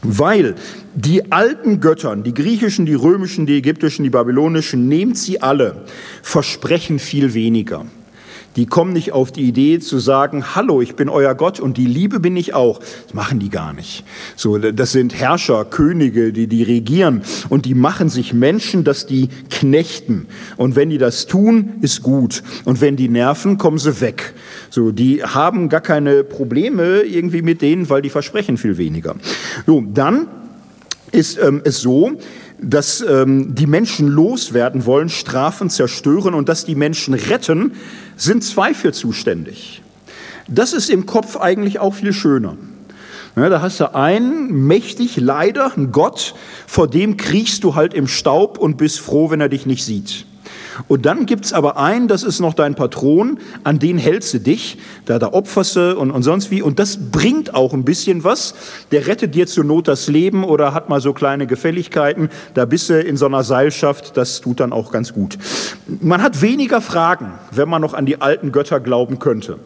Weil die alten Göttern, die griechischen, die römischen, die ägyptischen, die babylonischen, nehmt sie alle, versprechen viel weniger. Die kommen nicht auf die Idee zu sagen, hallo, ich bin euer Gott und die Liebe bin ich auch. Das machen die gar nicht. So, das sind Herrscher, Könige, die, die regieren und die machen sich Menschen, dass die knechten. Und wenn die das tun, ist gut. Und wenn die nerven, kommen sie weg. So, die haben gar keine Probleme irgendwie mit denen, weil die versprechen viel weniger. So, dann ist ähm, es so, dass ähm, die Menschen loswerden wollen, Strafen zerstören und dass die Menschen retten, sind zwei für zuständig. Das ist im Kopf eigentlich auch viel schöner. Ja, da hast du einen mächtig leider, einen Gott, vor dem kriechst du halt im Staub und bist froh, wenn er dich nicht sieht. Und dann gibt es aber einen, das ist noch dein Patron, an den hältst du dich, da, da opferst du und, und sonst wie. Und das bringt auch ein bisschen was. Der rettet dir zur Not das Leben oder hat mal so kleine Gefälligkeiten. Da bist du in so einer Seilschaft, das tut dann auch ganz gut. Man hat weniger Fragen, wenn man noch an die alten Götter glauben könnte.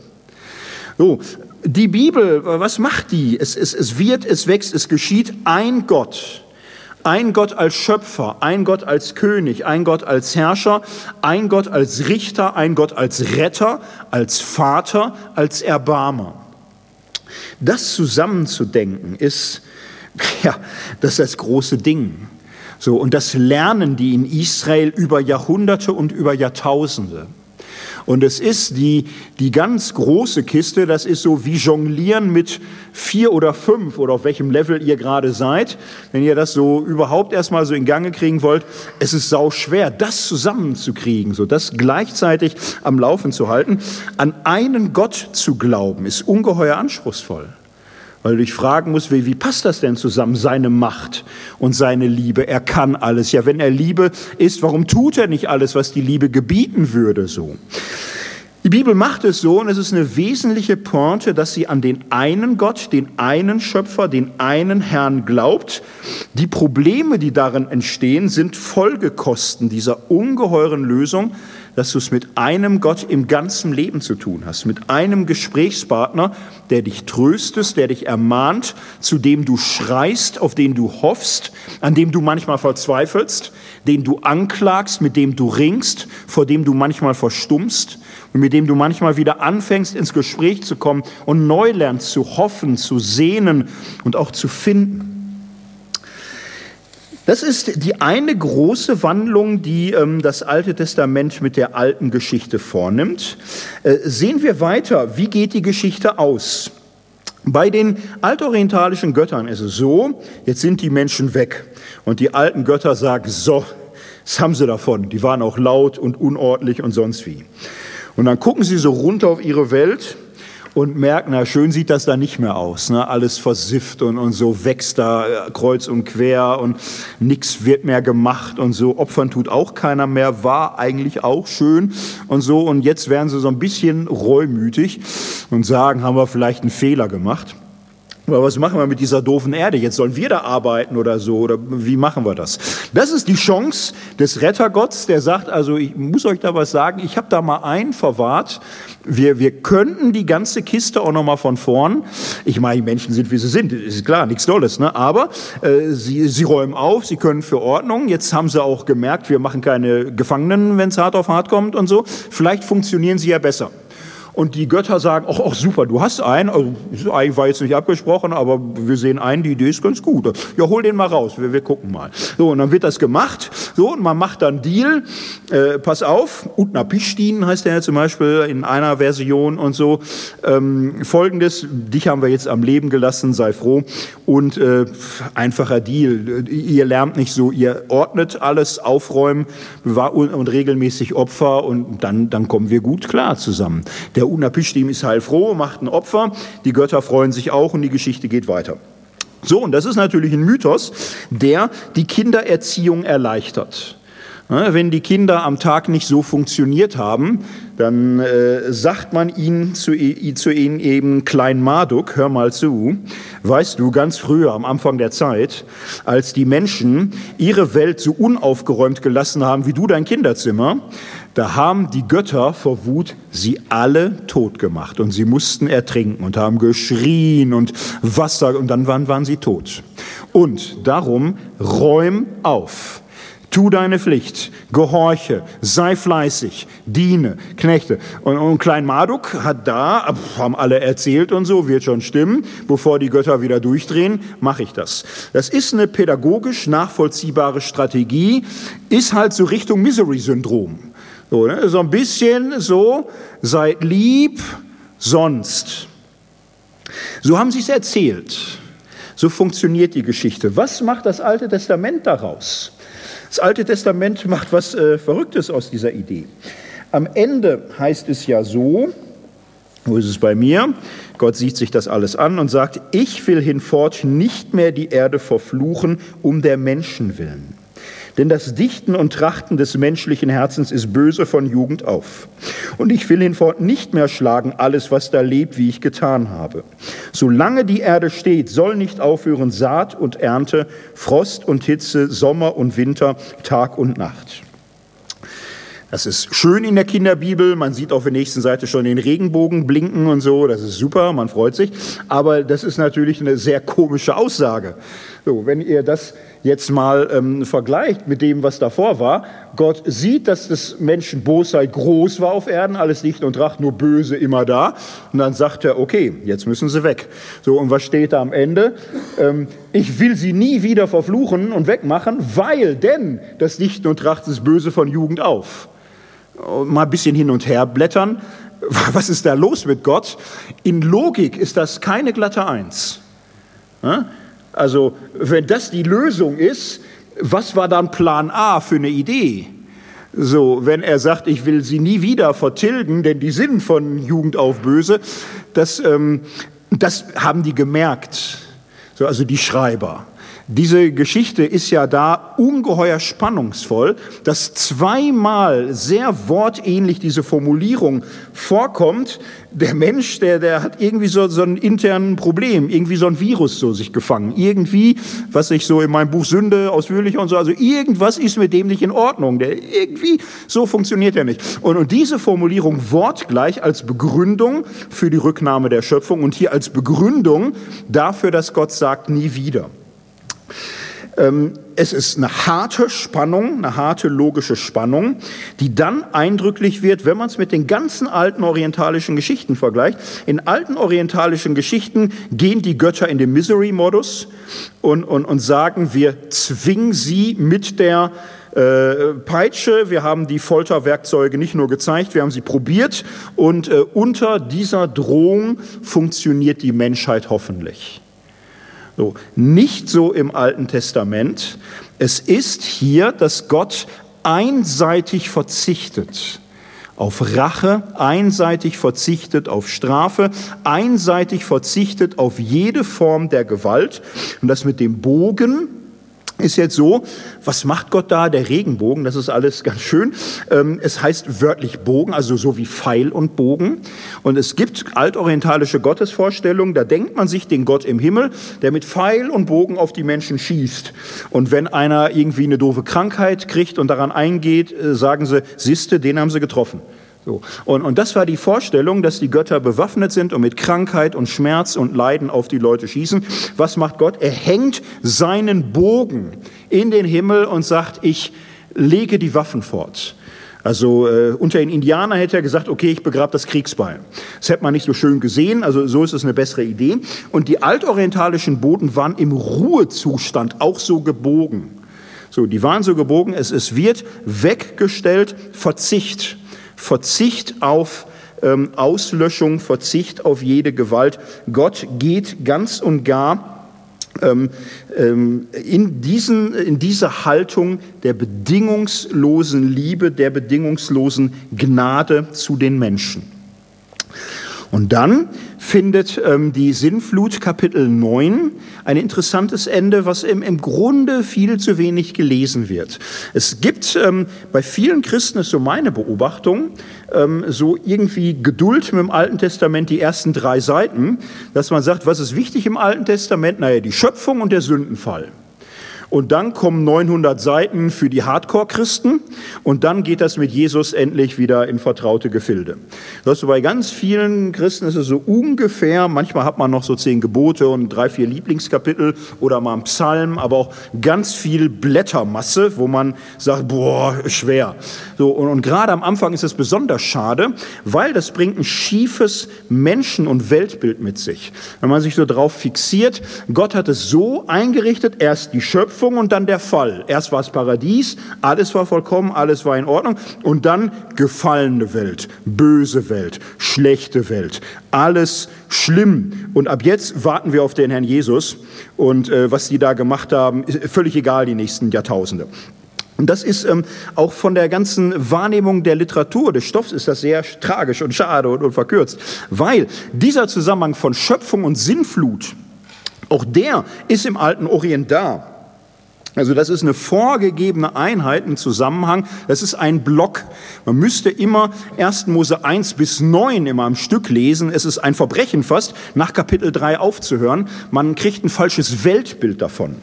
So, die Bibel, was macht die? Es, es, es wird, es wächst, es geschieht ein Gott. Ein Gott als Schöpfer, ein Gott als König, ein Gott als Herrscher, ein Gott als Richter, ein Gott als Retter, als Vater, als Erbarmer. Das zusammenzudenken ist, ja, das ist das große Ding. So, und das lernen die in Israel über Jahrhunderte und über Jahrtausende. Und es ist die, die ganz große Kiste, das ist so wie Jonglieren mit vier oder fünf oder auf welchem Level ihr gerade seid. Wenn ihr das so überhaupt erstmal so in Gange kriegen wollt, es ist sau schwer, das zusammenzukriegen, so das gleichzeitig am Laufen zu halten. An einen Gott zu glauben, ist ungeheuer anspruchsvoll weil du dich fragen musst, wie, wie passt das denn zusammen, seine Macht und seine Liebe? Er kann alles. Ja, wenn er Liebe ist, warum tut er nicht alles, was die Liebe gebieten würde so? Die Bibel macht es so und es ist eine wesentliche Pointe, dass sie an den einen Gott, den einen Schöpfer, den einen Herrn glaubt. Die Probleme, die darin entstehen, sind Folgekosten dieser ungeheuren Lösung, dass du es mit einem Gott im ganzen Leben zu tun hast, mit einem Gesprächspartner, der dich tröstet, der dich ermahnt, zu dem du schreist, auf den du hoffst, an dem du manchmal verzweifelst, den du anklagst, mit dem du ringst, vor dem du manchmal verstummst mit dem du manchmal wieder anfängst, ins Gespräch zu kommen und neu lernst zu hoffen, zu sehnen und auch zu finden. Das ist die eine große Wandlung, die ähm, das Alte Testament mit der alten Geschichte vornimmt. Äh, sehen wir weiter, wie geht die Geschichte aus? Bei den altorientalischen Göttern ist es so, jetzt sind die Menschen weg und die alten Götter sagen, so, was haben sie davon? Die waren auch laut und unordentlich und sonst wie. Und dann gucken sie so runter auf ihre Welt und merken, na schön sieht das da nicht mehr aus. Ne? Alles versifft und, und so wächst da äh, kreuz und quer und nichts wird mehr gemacht und so. Opfern tut auch keiner mehr, war eigentlich auch schön und so. Und jetzt werden sie so ein bisschen reumütig und sagen, haben wir vielleicht einen Fehler gemacht. Aber was machen wir mit dieser doofen Erde? Jetzt sollen wir da arbeiten oder so? Oder wie machen wir das? Das ist die Chance des Rettergotts, der sagt, also ich muss euch da was sagen, ich habe da mal einen verwahrt. Wir, wir könnten die ganze Kiste auch nochmal von vorn. Ich meine, die Menschen sind, wie sie sind, ist klar, nichts Tolles. Ne? Aber äh, sie, sie räumen auf, sie können für Ordnung. Jetzt haben sie auch gemerkt, wir machen keine Gefangenen, wenn es hart auf hart kommt und so. Vielleicht funktionieren sie ja besser und die Götter sagen, ach, ach super, du hast einen, also eigentlich war jetzt nicht abgesprochen, aber wir sehen einen, die Idee ist ganz gut. Ja, hol den mal raus, wir, wir gucken mal. So, und dann wird das gemacht, so, und man macht dann Deal, äh, pass auf, Utnapishtin heißt der ja zum Beispiel in einer Version und so, ähm, folgendes, dich haben wir jetzt am Leben gelassen, sei froh, und äh, einfacher Deal, ihr lernt nicht so, ihr ordnet alles, aufräumen und, regelmäßig Opfer und dann, dann kommen wir gut klar zusammen. Der Unapishtim ist heilfroh, macht ein Opfer, die Götter freuen sich auch und die Geschichte geht weiter. So, und das ist natürlich ein Mythos, der die Kindererziehung erleichtert. Wenn die Kinder am Tag nicht so funktioniert haben, dann äh, sagt man ihnen zu, zu, ihnen eben Klein Marduk, hör mal zu, weißt du, ganz früher, am Anfang der Zeit, als die Menschen ihre Welt so unaufgeräumt gelassen haben wie du dein Kinderzimmer, da haben die Götter vor Wut sie alle tot gemacht und sie mussten ertrinken und haben geschrien und Wasser und dann waren, waren sie tot. Und darum räum auf. Tu deine Pflicht, gehorche, sei fleißig, diene, Knechte. Und, und Klein Marduk hat da, haben alle erzählt und so, wird schon stimmen, bevor die Götter wieder durchdrehen, mache ich das. Das ist eine pädagogisch nachvollziehbare Strategie, ist halt so Richtung Misery-Syndrom. So, ne? so ein bisschen so, seid lieb, sonst. So haben sie es erzählt. So funktioniert die Geschichte. Was macht das Alte Testament daraus? Das Alte Testament macht was äh, Verrücktes aus dieser Idee. Am Ende heißt es ja so, wo ist es bei mir? Gott sieht sich das alles an und sagt, ich will hinfort nicht mehr die Erde verfluchen um der Menschen willen. Denn das Dichten und Trachten des menschlichen Herzens ist böse von Jugend auf. Und ich will hinfort nicht mehr schlagen alles, was da lebt, wie ich getan habe. Solange die Erde steht, soll nicht aufhören Saat und Ernte, Frost und Hitze, Sommer und Winter, Tag und Nacht. Das ist schön in der Kinderbibel. Man sieht auf der nächsten Seite schon den Regenbogen blinken und so. Das ist super, man freut sich. Aber das ist natürlich eine sehr komische Aussage. So, wenn ihr das jetzt mal ähm, vergleicht mit dem, was davor war, Gott sieht, dass des Menschen Bosheit groß war auf Erden, alles Licht und Tracht, nur Böse immer da. Und dann sagt er, okay, jetzt müssen sie weg. So, und was steht da am Ende? Ähm, ich will sie nie wieder verfluchen und wegmachen, weil denn das Licht und Tracht ist böse von Jugend auf mal ein bisschen hin und her blättern. Was ist da los mit Gott? In Logik ist das keine glatte Eins. Also, wenn das die Lösung ist, was war dann Plan A für eine Idee? So, wenn er sagt, ich will sie nie wieder vertilgen, denn die sind von Jugend auf böse, das, ähm, das haben die gemerkt. So, also die Schreiber. Diese Geschichte ist ja da ungeheuer spannungsvoll, dass zweimal sehr wortähnlich diese Formulierung vorkommt. Der Mensch, der, der hat irgendwie so, so ein internen Problem, irgendwie so ein Virus so sich gefangen. Irgendwie, was ich so in meinem Buch Sünde ausführlich und so, also irgendwas ist mit dem nicht in Ordnung. Der irgendwie, so funktioniert er nicht. Und, und diese Formulierung wortgleich als Begründung für die Rücknahme der Schöpfung und hier als Begründung dafür, dass Gott sagt, nie wieder. Ähm, es ist eine harte Spannung, eine harte logische Spannung, die dann eindrücklich wird, wenn man es mit den ganzen alten orientalischen Geschichten vergleicht. In alten orientalischen Geschichten gehen die Götter in den Misery-Modus und, und, und sagen, wir zwingen sie mit der äh, Peitsche, wir haben die Folterwerkzeuge nicht nur gezeigt, wir haben sie probiert und äh, unter dieser Drohung funktioniert die Menschheit hoffentlich. So, nicht so im Alten Testament. Es ist hier, dass Gott einseitig verzichtet auf Rache, einseitig verzichtet auf Strafe, einseitig verzichtet auf jede Form der Gewalt. Und das mit dem Bogen ist jetzt so, was macht Gott da? Der Regenbogen, das ist alles ganz schön. Ähm, es heißt wörtlich Bogen, also so wie Pfeil und Bogen. Und es gibt altorientalische Gottesvorstellungen, da denkt man sich den Gott im Himmel, der mit Pfeil und Bogen auf die Menschen schießt. Und wenn einer irgendwie eine doofe Krankheit kriegt und daran eingeht, äh, sagen sie, siehste, den haben sie getroffen. So. Und, und das war die Vorstellung, dass die Götter bewaffnet sind und mit Krankheit und Schmerz und Leiden auf die Leute schießen. Was macht Gott? Er hängt seinen Bogen in den Himmel und sagt, ich lege die Waffen fort. Also äh, unter den Indianern hätte er gesagt, okay, ich begrabe das Kriegsbeil. Das hätte man nicht so schön gesehen, also so ist es eine bessere Idee. Und die altorientalischen Boden waren im Ruhezustand auch so gebogen. So, die waren so gebogen, es, es wird weggestellt, Verzicht. Verzicht auf ähm, Auslöschung, Verzicht auf jede Gewalt. Gott geht ganz und gar ähm, ähm, in, diesen, in diese Haltung der bedingungslosen Liebe, der bedingungslosen Gnade zu den Menschen. Und dann findet ähm, die Sinnflut Kapitel 9 ein interessantes Ende, was im, im Grunde viel zu wenig gelesen wird. Es gibt ähm, bei vielen Christen, ist so meine Beobachtung, ähm, so irgendwie Geduld mit dem Alten Testament, die ersten drei Seiten, dass man sagt, was ist wichtig im Alten Testament? Naja, die Schöpfung und der Sündenfall. Und dann kommen 900 Seiten für die Hardcore-Christen und dann geht das mit Jesus endlich wieder in vertraute Gefilde. Das bei ganz vielen Christen ist es so ungefähr, manchmal hat man noch so zehn Gebote und drei, vier Lieblingskapitel oder mal einen Psalm, aber auch ganz viel Blättermasse, wo man sagt, boah, schwer. So, und, und gerade am Anfang ist es besonders schade, weil das bringt ein schiefes Menschen- und Weltbild mit sich. Wenn man sich so drauf fixiert, Gott hat es so eingerichtet, erst die Schöpfung, Schöpfung und dann der Fall. Erst war es Paradies, alles war vollkommen, alles war in Ordnung und dann gefallene Welt, böse Welt, schlechte Welt, alles schlimm. Und ab jetzt warten wir auf den Herrn Jesus und äh, was die da gemacht haben, ist völlig egal die nächsten Jahrtausende. Und das ist ähm, auch von der ganzen Wahrnehmung der Literatur, des Stoffs, ist das sehr tragisch und schade und, und verkürzt. Weil dieser Zusammenhang von Schöpfung und Sinnflut, auch der ist im alten Orient da. Also das ist eine vorgegebene Einheit, ein Zusammenhang, das ist ein Block. Man müsste immer 1. Mose 1 bis 9 immer am Stück lesen. Es ist ein Verbrechen fast, nach Kapitel 3 aufzuhören. Man kriegt ein falsches Weltbild davon.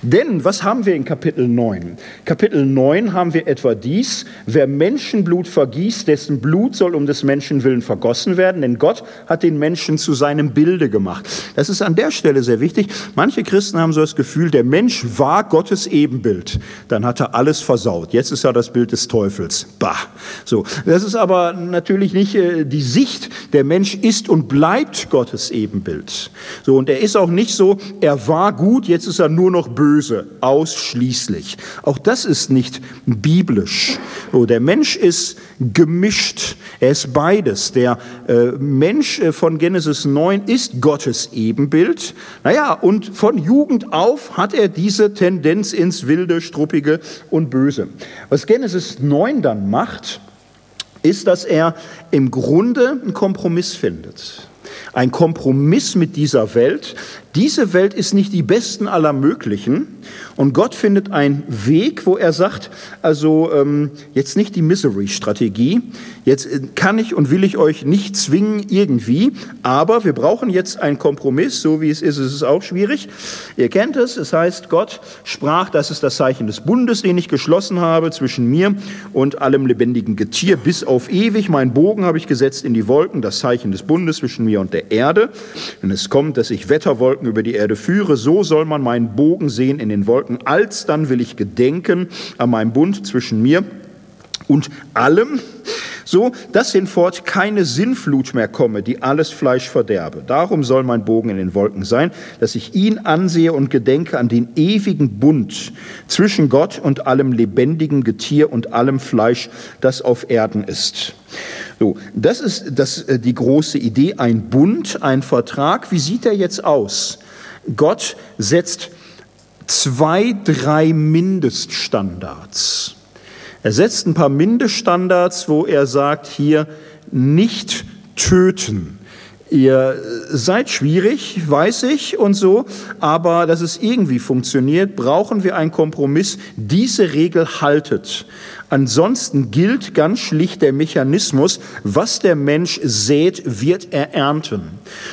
Denn was haben wir in Kapitel 9? Kapitel 9 haben wir etwa dies, wer Menschenblut vergießt, dessen Blut soll um des Menschen willen vergossen werden, denn Gott hat den Menschen zu seinem Bilde gemacht. Das ist an der Stelle sehr wichtig. Manche Christen haben so das Gefühl, der Mensch war Gottes Gottes Ebenbild, dann hat er alles versaut. Jetzt ist er das Bild des Teufels. Bah. So. Das ist aber natürlich nicht äh, die Sicht. Der Mensch ist und bleibt Gottes Ebenbild. So. Und er ist auch nicht so, er war gut, jetzt ist er nur noch böse. Ausschließlich. Auch das ist nicht biblisch. So. Der Mensch ist gemischt. Er ist beides. Der äh, Mensch äh, von Genesis 9 ist Gottes Ebenbild. Naja, und von Jugend auf hat er diese Tendenz ins Wilde, Struppige und Böse. Was Genesis 9 dann macht, ist, dass er im Grunde einen Kompromiss findet. Ein Kompromiss mit dieser Welt. Diese Welt ist nicht die besten aller möglichen. Und Gott findet einen Weg, wo er sagt, also ähm, jetzt nicht die Misery-Strategie, jetzt äh, kann ich und will ich euch nicht zwingen irgendwie, aber wir brauchen jetzt einen Kompromiss, so wie es ist, es ist auch schwierig. Ihr kennt es, es heißt, Gott sprach, das ist das Zeichen des Bundes, den ich geschlossen habe zwischen mir und allem lebendigen Getier bis auf ewig. Mein Bogen habe ich gesetzt in die Wolken, das Zeichen des Bundes zwischen mir und der Erde. Wenn es kommt, dass ich Wetterwolken über die Erde führe, so soll man meinen Bogen sehen in den Wolken. Alsdann will ich gedenken an meinem Bund zwischen mir und allem, so dass hinfort keine Sinnflut mehr komme, die alles Fleisch verderbe. Darum soll mein Bogen in den Wolken sein, dass ich ihn ansehe und gedenke an den ewigen Bund zwischen Gott und allem lebendigen Getier und allem Fleisch, das auf Erden ist. So, das ist das, äh, die große Idee, ein Bund, ein Vertrag. Wie sieht er jetzt aus? Gott setzt zwei, drei Mindeststandards. Er setzt ein paar Mindeststandards, wo er sagt, hier nicht töten. Ihr seid schwierig, weiß ich und so, aber dass es irgendwie funktioniert, brauchen wir einen Kompromiss. Diese Regel haltet. Ansonsten gilt ganz schlicht der Mechanismus, was der Mensch sät, wird er ernten.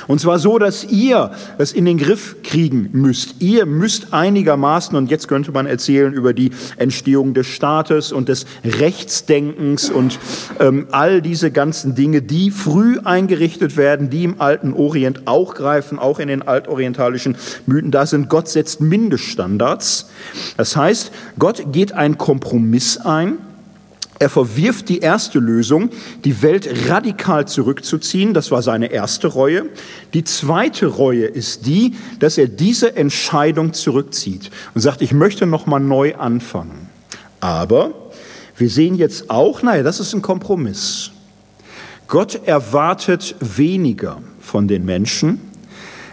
Und zwar so, dass ihr es in den Griff kriegen müsst. Ihr müsst einigermaßen, und jetzt könnte man erzählen über die Entstehung des Staates und des Rechtsdenkens und ähm, all diese ganzen Dinge, die früh eingerichtet werden, die im alten Orient auch greifen, auch in den altorientalischen Mythen da sind. Gott setzt Mindeststandards. Das heißt, Gott geht einen Kompromiss ein er verwirft die erste Lösung, die Welt radikal zurückzuziehen. Das war seine erste Reue. Die zweite Reue ist die, dass er diese Entscheidung zurückzieht und sagt, ich möchte noch mal neu anfangen. Aber wir sehen jetzt auch, naja, das ist ein Kompromiss. Gott erwartet weniger von den Menschen.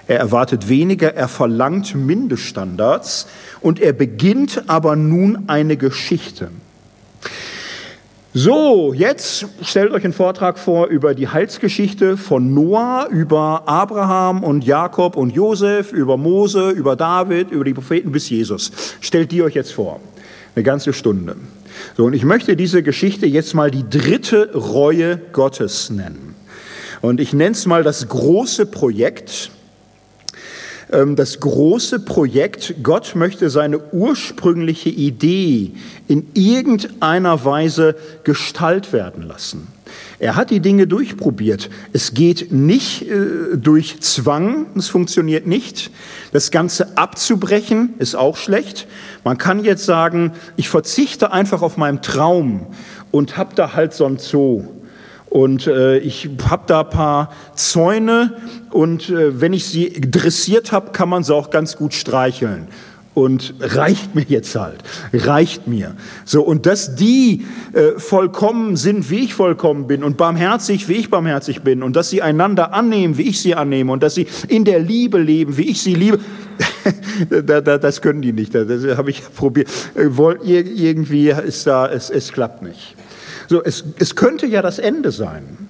Er erwartet weniger, er verlangt Mindeststandards und er beginnt aber nun eine Geschichte. So, jetzt stellt euch einen Vortrag vor über die Heilsgeschichte von Noah, über Abraham und Jakob und Josef, über Mose, über David, über die Propheten bis Jesus. Stellt die euch jetzt vor. Eine ganze Stunde. So, und ich möchte diese Geschichte jetzt mal die dritte Reue Gottes nennen. Und ich nenne es mal das große Projekt, das große Projekt, Gott möchte seine ursprüngliche Idee in irgendeiner Weise Gestalt werden lassen. Er hat die Dinge durchprobiert. Es geht nicht äh, durch Zwang, es funktioniert nicht. Das Ganze abzubrechen ist auch schlecht. Man kann jetzt sagen, ich verzichte einfach auf meinen Traum und habe da halt so ein Zoo und äh, ich habe da paar Zäune und äh, wenn ich sie dressiert habe, kann man sie auch ganz gut streicheln. Und reicht mir jetzt halt, reicht mir. So, und dass die äh, vollkommen sind, wie ich vollkommen bin und barmherzig, wie ich barmherzig bin und dass sie einander annehmen, wie ich sie annehme und dass sie in der Liebe leben, wie ich sie liebe, das können die nicht. Das habe ich probiert. Äh, irgendwie ist da, es, es klappt nicht. So, es, es könnte ja das Ende sein.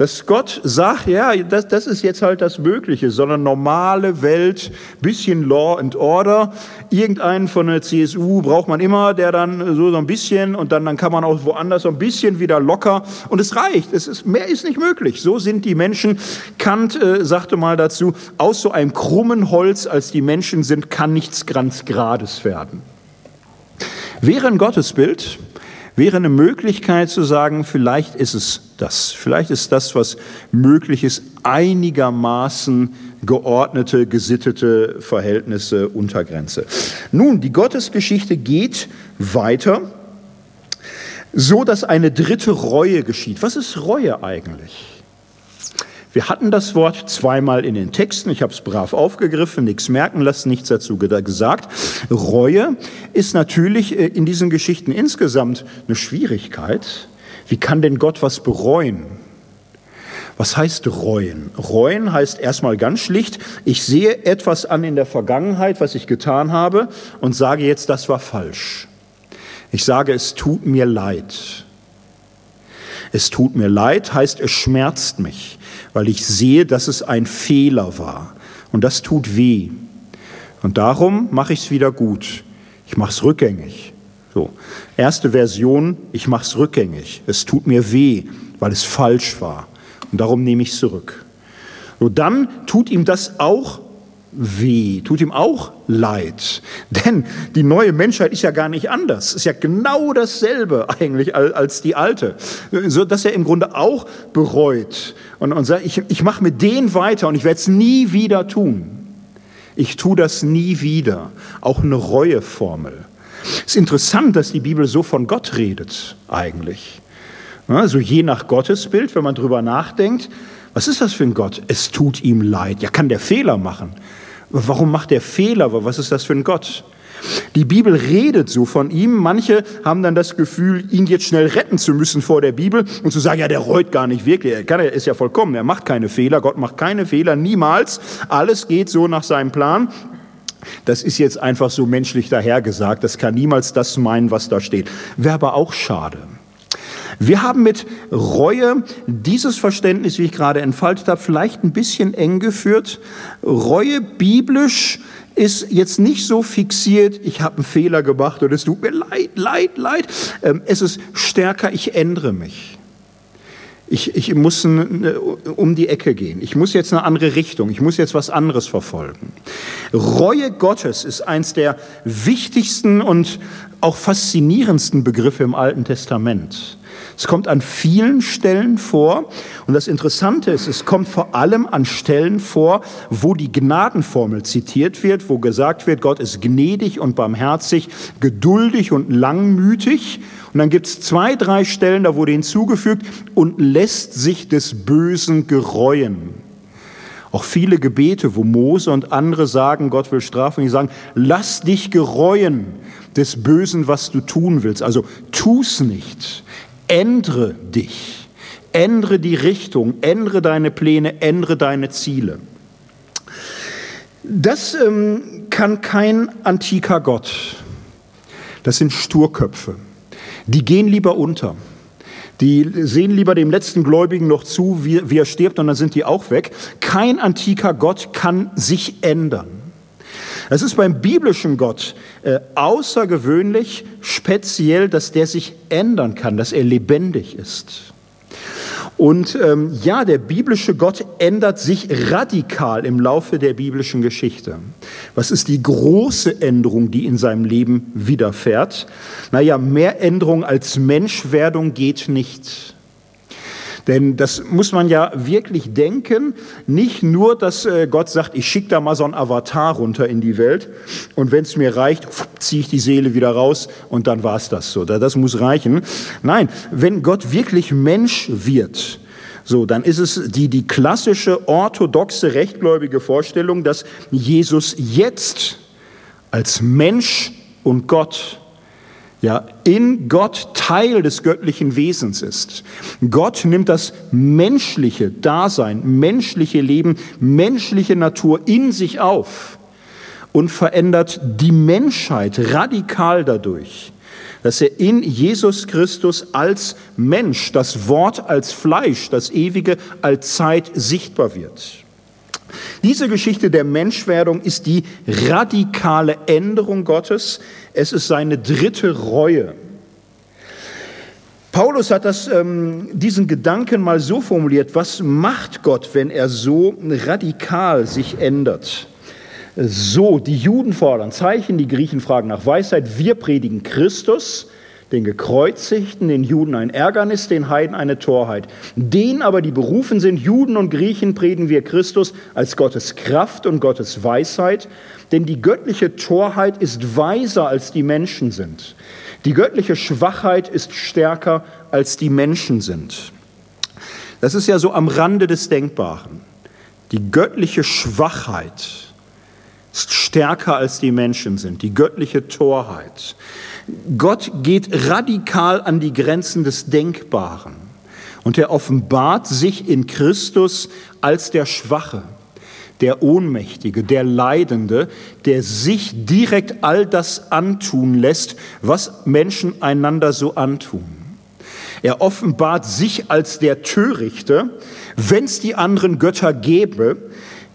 dass Gott sagt, ja, das, das ist jetzt halt das Mögliche, sondern normale Welt, bisschen Law and Order. Irgendeinen von der CSU braucht man immer, der dann so, so ein bisschen und dann, dann kann man auch woanders so ein bisschen wieder locker und es reicht. Es ist, mehr ist nicht möglich. So sind die Menschen. Kant äh, sagte mal dazu, aus so einem krummen Holz, als die Menschen sind, kann nichts ganz Grades werden. Wäre ein Gottesbild, wäre eine Möglichkeit zu sagen, vielleicht ist es das. Vielleicht ist das, was möglich ist, einigermaßen geordnete, gesittete Verhältnisse, Untergrenze. Nun, die Gottesgeschichte geht weiter, so dass eine dritte Reue geschieht. Was ist Reue eigentlich? Wir hatten das Wort zweimal in den Texten. Ich habe es brav aufgegriffen, nichts merken lassen, nichts dazu gesagt. Reue ist natürlich äh, in diesen Geschichten insgesamt eine Schwierigkeit. Wie kann denn Gott was bereuen? Was heißt reuen? Reuen heißt erstmal ganz schlicht, ich sehe etwas an in der Vergangenheit, was ich getan habe und sage jetzt, das war falsch. Ich sage, es tut mir leid. Es tut mir leid heißt, es schmerzt mich weil ich sehe, dass es ein Fehler war. Und das tut weh. Und darum mache ich es wieder gut. Ich mache es rückgängig. So, erste Version, ich mache es rückgängig. Es tut mir weh, weil es falsch war. Und darum nehme ich es zurück. So, dann tut ihm das auch weh, tut ihm auch leid. Denn die neue Menschheit ist ja gar nicht anders. Ist ja genau dasselbe eigentlich als die alte. So dass er im Grunde auch bereut und, und sagt, ich, ich mache mit denen weiter und ich werde es nie wieder tun. Ich tue das nie wieder. Auch eine Reueformel. Es ist interessant, dass die Bibel so von Gott redet, eigentlich. Also je nach Gottesbild, wenn man drüber nachdenkt, was ist das für ein Gott? Es tut ihm leid. Ja, kann der Fehler machen? Warum macht er Fehler? Was ist das für ein Gott? Die Bibel redet so von ihm. Manche haben dann das Gefühl, ihn jetzt schnell retten zu müssen vor der Bibel und zu sagen, ja, der reut gar nicht wirklich. Er kann, ist ja vollkommen. Er macht keine Fehler. Gott macht keine Fehler. Niemals. Alles geht so nach seinem Plan. Das ist jetzt einfach so menschlich dahergesagt. Das kann niemals das meinen, was da steht. Wäre aber auch schade. Wir haben mit Reue dieses Verständnis, wie ich gerade entfaltet habe, vielleicht ein bisschen eng geführt. Reue biblisch ist jetzt nicht so fixiert, ich habe einen Fehler gemacht und es tut mir leid, leid, leid. Ähm, es ist stärker, ich ändere mich. Ich, ich muss um die Ecke gehen. Ich muss jetzt eine andere Richtung. Ich muss jetzt was anderes verfolgen. Reue Gottes ist eins der wichtigsten und auch faszinierendsten Begriffe im Alten Testament. Es kommt an vielen Stellen vor. Und das Interessante ist, es kommt vor allem an Stellen vor, wo die Gnadenformel zitiert wird, wo gesagt wird, Gott ist gnädig und barmherzig, geduldig und langmütig. Und dann gibt es zwei, drei Stellen, da wurde hinzugefügt, und lässt sich des Bösen gereuen. Auch viele Gebete, wo Mose und andere sagen, Gott will strafen, die sagen, lass dich gereuen des Bösen, was du tun willst. Also tu's nicht ändere dich, ändere die Richtung, ändere deine Pläne, ändere deine Ziele. Das ähm, kann kein antiker Gott. Das sind Sturköpfe. Die gehen lieber unter. Die sehen lieber dem letzten Gläubigen noch zu, wie, wie er stirbt, und dann sind die auch weg. Kein antiker Gott kann sich ändern. Es ist beim biblischen Gott äh, außergewöhnlich speziell, dass der sich ändern kann, dass er lebendig ist. Und ähm, ja, der biblische Gott ändert sich radikal im Laufe der biblischen Geschichte. Was ist die große Änderung, die in seinem Leben widerfährt? Naja, mehr Änderung als Menschwerdung geht nicht. Denn das muss man ja wirklich denken. Nicht nur, dass äh, Gott sagt, ich schicke da mal so ein Avatar runter in die Welt und wenn es mir reicht, ziehe ich die Seele wieder raus und dann war es das so. Das muss reichen. Nein, wenn Gott wirklich Mensch wird, so, dann ist es die, die klassische orthodoxe rechtgläubige Vorstellung, dass Jesus jetzt als Mensch und Gott ja, in Gott Teil des göttlichen Wesens ist. Gott nimmt das menschliche Dasein, menschliche Leben, menschliche Natur in sich auf und verändert die Menschheit radikal dadurch. dass er in Jesus Christus als Mensch, das Wort als Fleisch, das Ewige als Zeit sichtbar wird. Diese Geschichte der Menschwerdung ist die radikale Änderung Gottes. Es ist seine dritte Reue. Paulus hat das, ähm, diesen Gedanken mal so formuliert, was macht Gott, wenn er so radikal sich ändert? So, die Juden fordern Zeichen, die Griechen fragen nach Weisheit, wir predigen Christus, den Gekreuzigten, den Juden ein Ärgernis, den Heiden eine Torheit. Den aber, die berufen sind, Juden und Griechen, predigen wir Christus als Gottes Kraft und Gottes Weisheit, denn die göttliche Torheit ist weiser als die Menschen sind. Die göttliche Schwachheit ist stärker als die Menschen sind. Das ist ja so am Rande des Denkbaren. Die göttliche Schwachheit ist stärker als die Menschen sind, die göttliche Torheit. Gott geht radikal an die Grenzen des Denkbaren und er offenbart sich in Christus als der Schwache, der Ohnmächtige, der Leidende, der sich direkt all das antun lässt, was Menschen einander so antun. Er offenbart sich als der Törichte, wenn es die anderen Götter gäbe,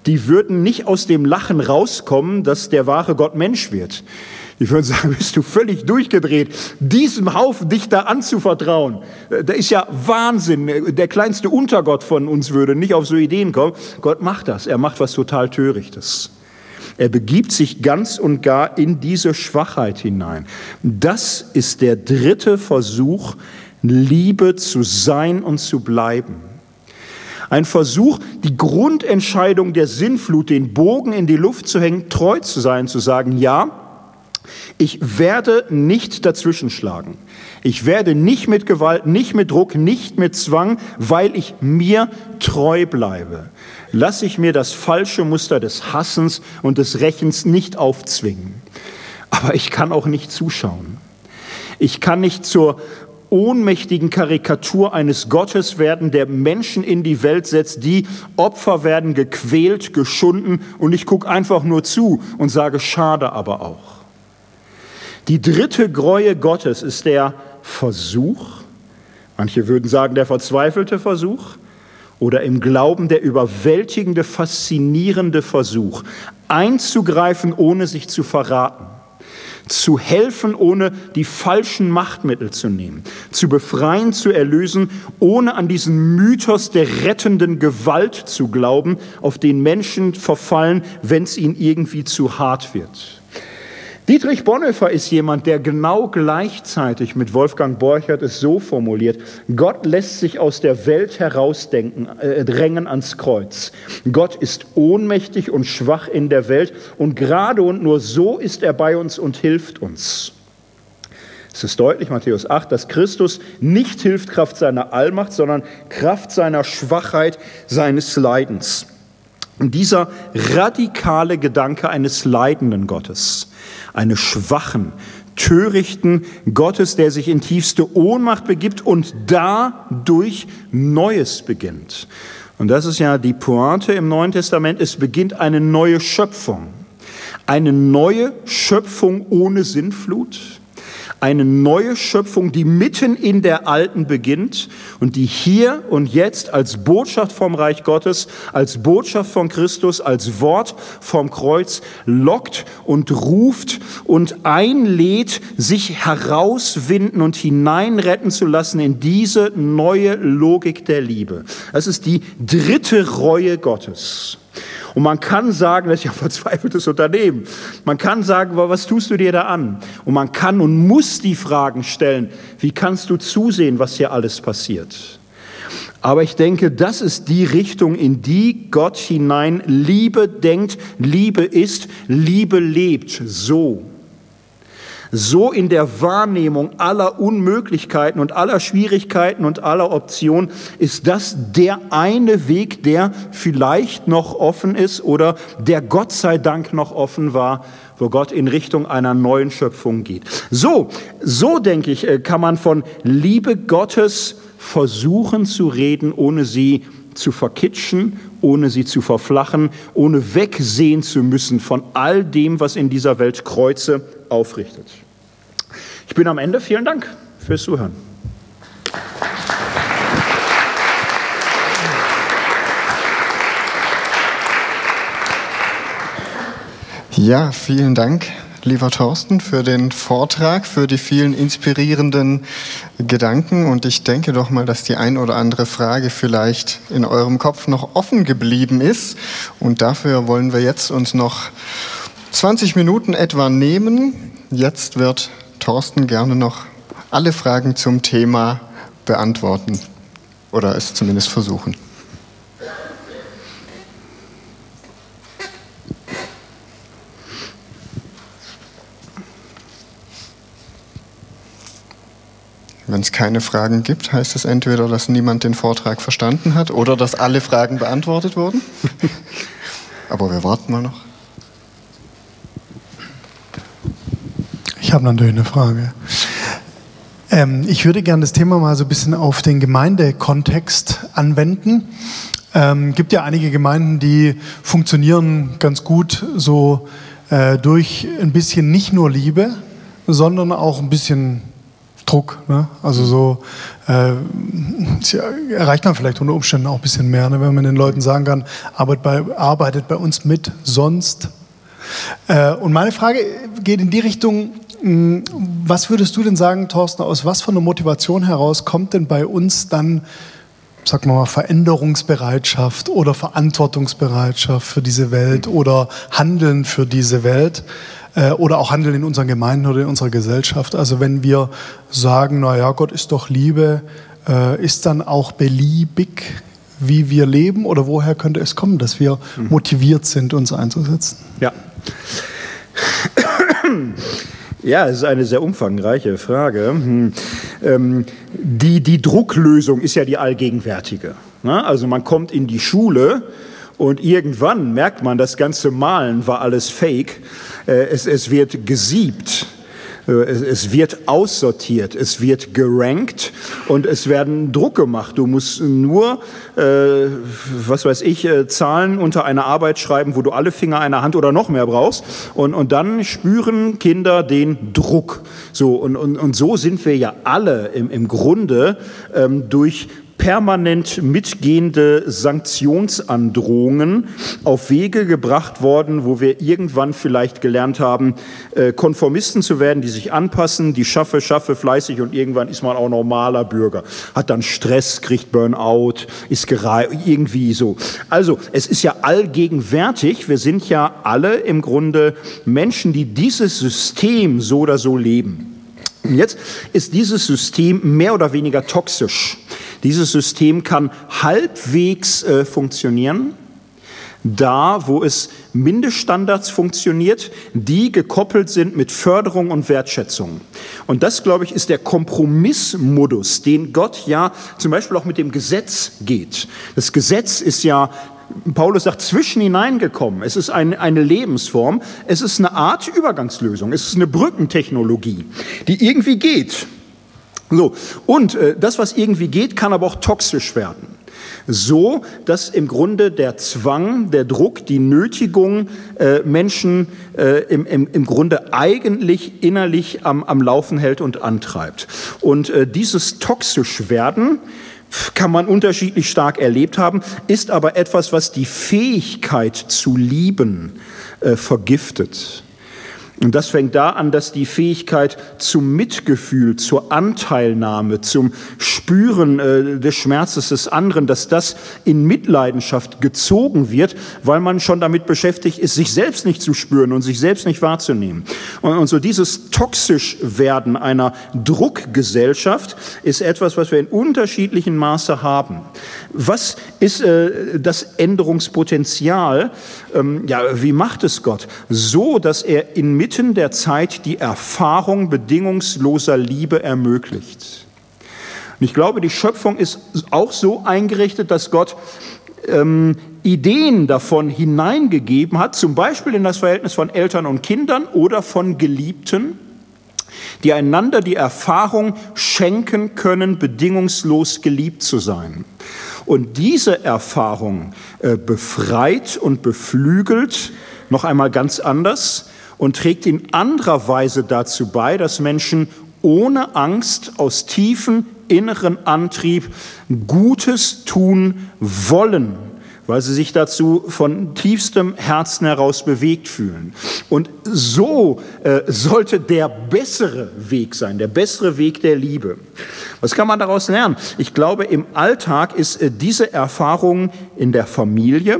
die würden nicht aus dem Lachen rauskommen, dass der wahre Gott Mensch wird. Die würden sagen, bist du völlig durchgedreht, diesem Haufen dich da anzuvertrauen. Äh, da ist ja Wahnsinn. Der kleinste Untergott von uns würde nicht auf so Ideen kommen. Gott macht das. Er macht was total Törichtes. Er begibt sich ganz und gar in diese Schwachheit hinein. Das ist der dritte Versuch, Liebe zu sein und zu bleiben. Ein Versuch, die Grundentscheidung der Sinnflut, den Bogen in die Luft zu hängen, treu zu sein, zu sagen, ja, ich werde nicht dazwischenschlagen. Ich werde nicht mit Gewalt, nicht mit Druck, nicht mit Zwang, weil ich mir treu bleibe. Lasse ich mir das falsche Muster des Hassens und des Rächens nicht aufzwingen. Aber ich kann auch nicht zuschauen. Ich kann nicht zur ohnmächtigen Karikatur eines Gottes werden, der Menschen in die Welt setzt, die Opfer werden gequält, geschunden und ich gucke einfach nur zu und sage, schade aber auch. Die dritte Gräue Gottes ist der Versuch, manche würden sagen der verzweifelte Versuch, oder im Glauben der überwältigende, faszinierende Versuch, einzugreifen, ohne sich zu verraten zu helfen, ohne die falschen Machtmittel zu nehmen, zu befreien, zu erlösen, ohne an diesen Mythos der rettenden Gewalt zu glauben, auf den Menschen verfallen, wenn es ihnen irgendwie zu hart wird. Dietrich Bonhoeffer ist jemand, der genau gleichzeitig mit Wolfgang Borchert es so formuliert, Gott lässt sich aus der Welt herausdenken, äh, drängen ans Kreuz. Gott ist ohnmächtig und schwach in der Welt und gerade und nur so ist er bei uns und hilft uns. Es ist deutlich, Matthäus 8, dass Christus nicht hilft Kraft seiner Allmacht, sondern Kraft seiner Schwachheit, seines Leidens. Und dieser radikale Gedanke eines leidenden Gottes, eines schwachen, törichten Gottes, der sich in tiefste Ohnmacht begibt und dadurch Neues beginnt. Und das ist ja die Pointe im Neuen Testament. Es beginnt eine neue Schöpfung. Eine neue Schöpfung ohne Sinnflut eine neue Schöpfung, die mitten in der alten beginnt und die hier und jetzt als Botschaft vom Reich Gottes, als Botschaft von Christus, als Wort vom Kreuz lockt und ruft und einlädt, sich herauswinden und hineinretten zu lassen in diese neue Logik der Liebe. Das ist die dritte Reue Gottes. Und man kann sagen, das ist ja ein verzweifeltes Unternehmen. Man kann sagen, was tust du dir da an? Und man kann und muss die Fragen stellen, wie kannst du zusehen, was hier alles passiert? Aber ich denke, das ist die Richtung, in die Gott hinein Liebe denkt, Liebe ist, Liebe lebt. So so in der Wahrnehmung aller Unmöglichkeiten und aller Schwierigkeiten und aller Optionen, ist das der eine Weg, der vielleicht noch offen ist oder der Gott sei Dank noch offen war, wo Gott in Richtung einer neuen Schöpfung geht. So, so denke ich, äh, kann man von Liebe Gottes versuchen zu reden, ohne sie zu verkitschen, ohne sie zu verflachen, ohne wegsehen zu müssen von all dem, was in dieser Welt Kreuze aufrichtet. Ich bin am Ende. Vielen Dank fürs Zuhören. Ja, vielen Dank, lieber Thorsten, für den Vortrag, für die vielen inspirierenden Gedanken. Und ich denke doch mal, dass die ein oder andere Frage vielleicht in eurem Kopf noch offen geblieben ist. Und dafür wollen wir jetzt uns noch 20 Minuten etwa nehmen. Jetzt wird Thorsten gerne noch alle Fragen zum Thema beantworten oder es zumindest versuchen. Wenn es keine Fragen gibt, heißt es entweder, dass niemand den Vortrag verstanden hat oder dass alle Fragen beantwortet wurden. Aber wir warten mal noch. Ich habe natürlich eine Frage. Ähm, ich würde gerne das Thema mal so ein bisschen auf den Gemeindekontext anwenden. Ähm, gibt ja einige Gemeinden, die funktionieren ganz gut so äh, durch ein bisschen nicht nur Liebe, sondern auch ein bisschen Druck. Ne? Also so äh, erreicht man vielleicht unter Umständen auch ein bisschen mehr, ne? wenn man den Leuten sagen kann, arbeitet bei, arbeitet bei uns mit, sonst. Äh, und meine Frage geht in die Richtung, was würdest du denn sagen, Thorsten, aus was von einer Motivation heraus kommt denn bei uns dann, sagen wir mal, Veränderungsbereitschaft oder Verantwortungsbereitschaft für diese Welt oder Handeln für diese Welt? Äh, oder auch Handeln in unseren Gemeinden oder in unserer Gesellschaft. Also wenn wir sagen, na ja, Gott ist doch Liebe, äh, ist dann auch beliebig, wie wir leben oder woher könnte es kommen, dass wir mhm. motiviert sind, uns einzusetzen? Ja. Ja, es ist eine sehr umfangreiche Frage. Hm. Ähm, die, die Drucklösung ist ja die allgegenwärtige. Ne? Also man kommt in die Schule und irgendwann merkt man, das ganze Malen war alles Fake. Äh, es, es wird gesiebt. Äh, es, wird aussortiert, es wird gerankt und es werden Druck gemacht. Du musst nur, äh, was weiß ich, äh, Zahlen unter einer Arbeit schreiben, wo du alle Finger einer Hand oder noch mehr brauchst. Und, und dann spüren Kinder den Druck. So, und, und, und so sind wir ja alle im, im Grunde ähm, durch permanent mitgehende Sanktionsandrohungen auf Wege gebracht worden, wo wir irgendwann vielleicht gelernt haben, äh, Konformisten zu werden, die sich anpassen, die schaffe, schaffe fleißig und irgendwann ist man auch normaler Bürger. Hat dann Stress, kriegt Burnout, ist irgendwie so. Also es ist ja allgegenwärtig, wir sind ja alle im Grunde Menschen, die dieses System so oder so leben. Jetzt ist dieses System mehr oder weniger toxisch. Dieses System kann halbwegs äh, funktionieren, da wo es Mindeststandards funktioniert, die gekoppelt sind mit Förderung und Wertschätzung. Und das, glaube ich, ist der Kompromissmodus, den Gott ja zum Beispiel auch mit dem Gesetz geht. Das Gesetz ist ja Paulus sagt, zwischen hineingekommen. Es ist eine, eine Lebensform. Es ist eine Art Übergangslösung. Es ist eine Brückentechnologie, die irgendwie geht. So, und äh, das, was irgendwie geht, kann aber auch toxisch werden. So, dass im Grunde der Zwang, der Druck, die Nötigung äh, Menschen äh, im, im, im Grunde eigentlich innerlich am, am Laufen hält und antreibt. Und äh, dieses toxisch werden, kann man unterschiedlich stark erlebt haben, ist aber etwas, was die Fähigkeit zu lieben äh, vergiftet. Und das fängt da an, dass die Fähigkeit zum Mitgefühl, zur Anteilnahme, zum Spüren äh, des Schmerzes des anderen, dass das in Mitleidenschaft gezogen wird, weil man schon damit beschäftigt ist, sich selbst nicht zu spüren und sich selbst nicht wahrzunehmen. Und, und so dieses toxisch werden einer Druckgesellschaft ist etwas, was wir in unterschiedlichen Maße haben. Was ist äh, das Änderungspotenzial? Ähm, ja, wie macht es Gott? So, dass er inmitten der Zeit die Erfahrung bedingungsloser Liebe ermöglicht. Und ich glaube, die Schöpfung ist auch so eingerichtet, dass Gott ähm, Ideen davon hineingegeben hat, zum Beispiel in das Verhältnis von Eltern und Kindern oder von Geliebten, die einander die Erfahrung schenken können, bedingungslos geliebt zu sein. Und diese Erfahrung äh, befreit und beflügelt noch einmal ganz anders und trägt in anderer Weise dazu bei, dass Menschen ohne Angst aus tiefem inneren Antrieb Gutes tun wollen weil sie sich dazu von tiefstem Herzen heraus bewegt fühlen. Und so äh, sollte der bessere Weg sein, der bessere Weg der Liebe. Was kann man daraus lernen? Ich glaube, im Alltag ist äh, diese Erfahrung in der Familie,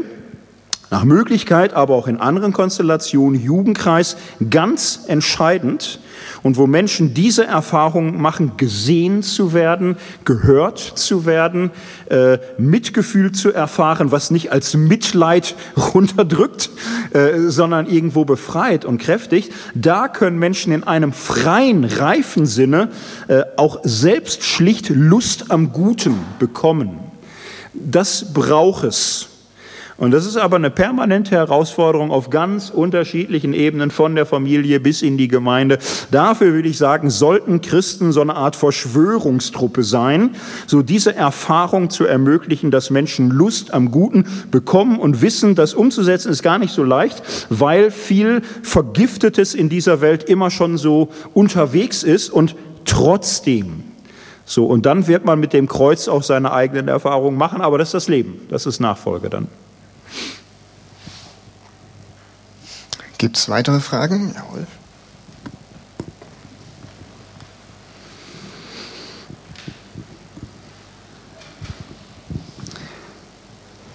nach Möglichkeit aber auch in anderen Konstellationen, Jugendkreis, ganz entscheidend, und wo Menschen diese Erfahrung machen, gesehen zu werden, gehört zu werden, äh, Mitgefühl zu erfahren, was nicht als Mitleid runterdrückt, äh, sondern irgendwo befreit und kräftigt, da können Menschen in einem freien, reifen Sinne äh, auch selbst schlicht Lust am Guten bekommen. Das braucht es. Und das ist aber eine permanente Herausforderung auf ganz unterschiedlichen Ebenen, von der Familie bis in die Gemeinde. Dafür würde ich sagen, sollten Christen so eine Art Verschwörungstruppe sein, so diese Erfahrung zu ermöglichen, dass Menschen Lust am Guten bekommen und wissen, das umzusetzen ist gar nicht so leicht, weil viel Vergiftetes in dieser Welt immer schon so unterwegs ist und trotzdem so, und dann wird man mit dem Kreuz auch seine eigenen Erfahrungen machen, aber das ist das Leben, das ist Nachfolge dann. Gibt es weitere Fragen? Jawohl.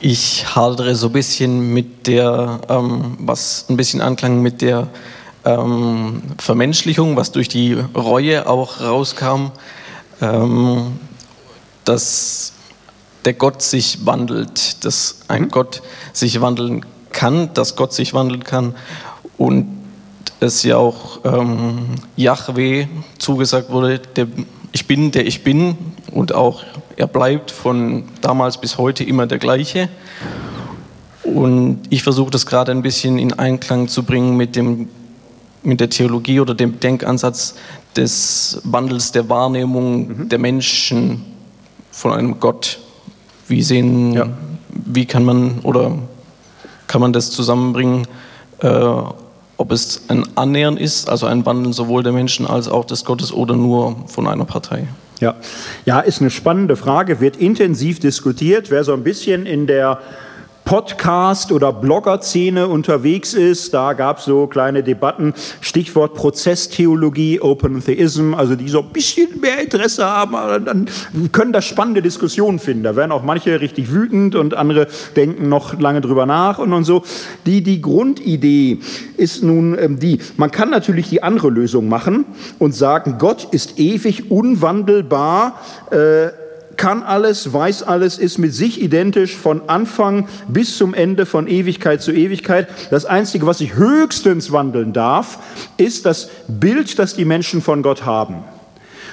Ich hadere so ein bisschen mit der, ähm, was ein bisschen anklang mit der ähm, Vermenschlichung, was durch die Reue auch rauskam, ähm, dass der Gott sich wandelt, dass ein mhm. Gott sich wandeln kann, dass Gott sich wandeln kann und es ja auch ähm, Yahweh zugesagt wurde, der, ich bin, der ich bin und auch er bleibt von damals bis heute immer der gleiche. Und ich versuche das gerade ein bisschen in Einklang zu bringen mit, dem, mit der Theologie oder dem Denkansatz des Wandels der Wahrnehmung mhm. der Menschen von einem Gott. Wie sehen, ja. wie kann man oder kann man das zusammenbringen? Äh, ob es ein Annähern ist, also ein Wandeln sowohl der Menschen als auch des Gottes oder nur von einer Partei. Ja, ja ist eine spannende Frage, wird intensiv diskutiert. Wer so ein bisschen in der Podcast- oder Blogger-Szene unterwegs ist. Da gab es so kleine Debatten, Stichwort Prozesstheologie, Open Theism, also die so ein bisschen mehr Interesse haben, dann können da spannende Diskussionen finden. Da werden auch manche richtig wütend und andere denken noch lange drüber nach und, und so. Die, die Grundidee ist nun ähm, die, man kann natürlich die andere Lösung machen und sagen, Gott ist ewig unwandelbar, äh, kann alles, weiß alles, ist mit sich identisch von Anfang bis zum Ende, von Ewigkeit zu Ewigkeit. Das Einzige, was sich höchstens wandeln darf, ist das Bild, das die Menschen von Gott haben.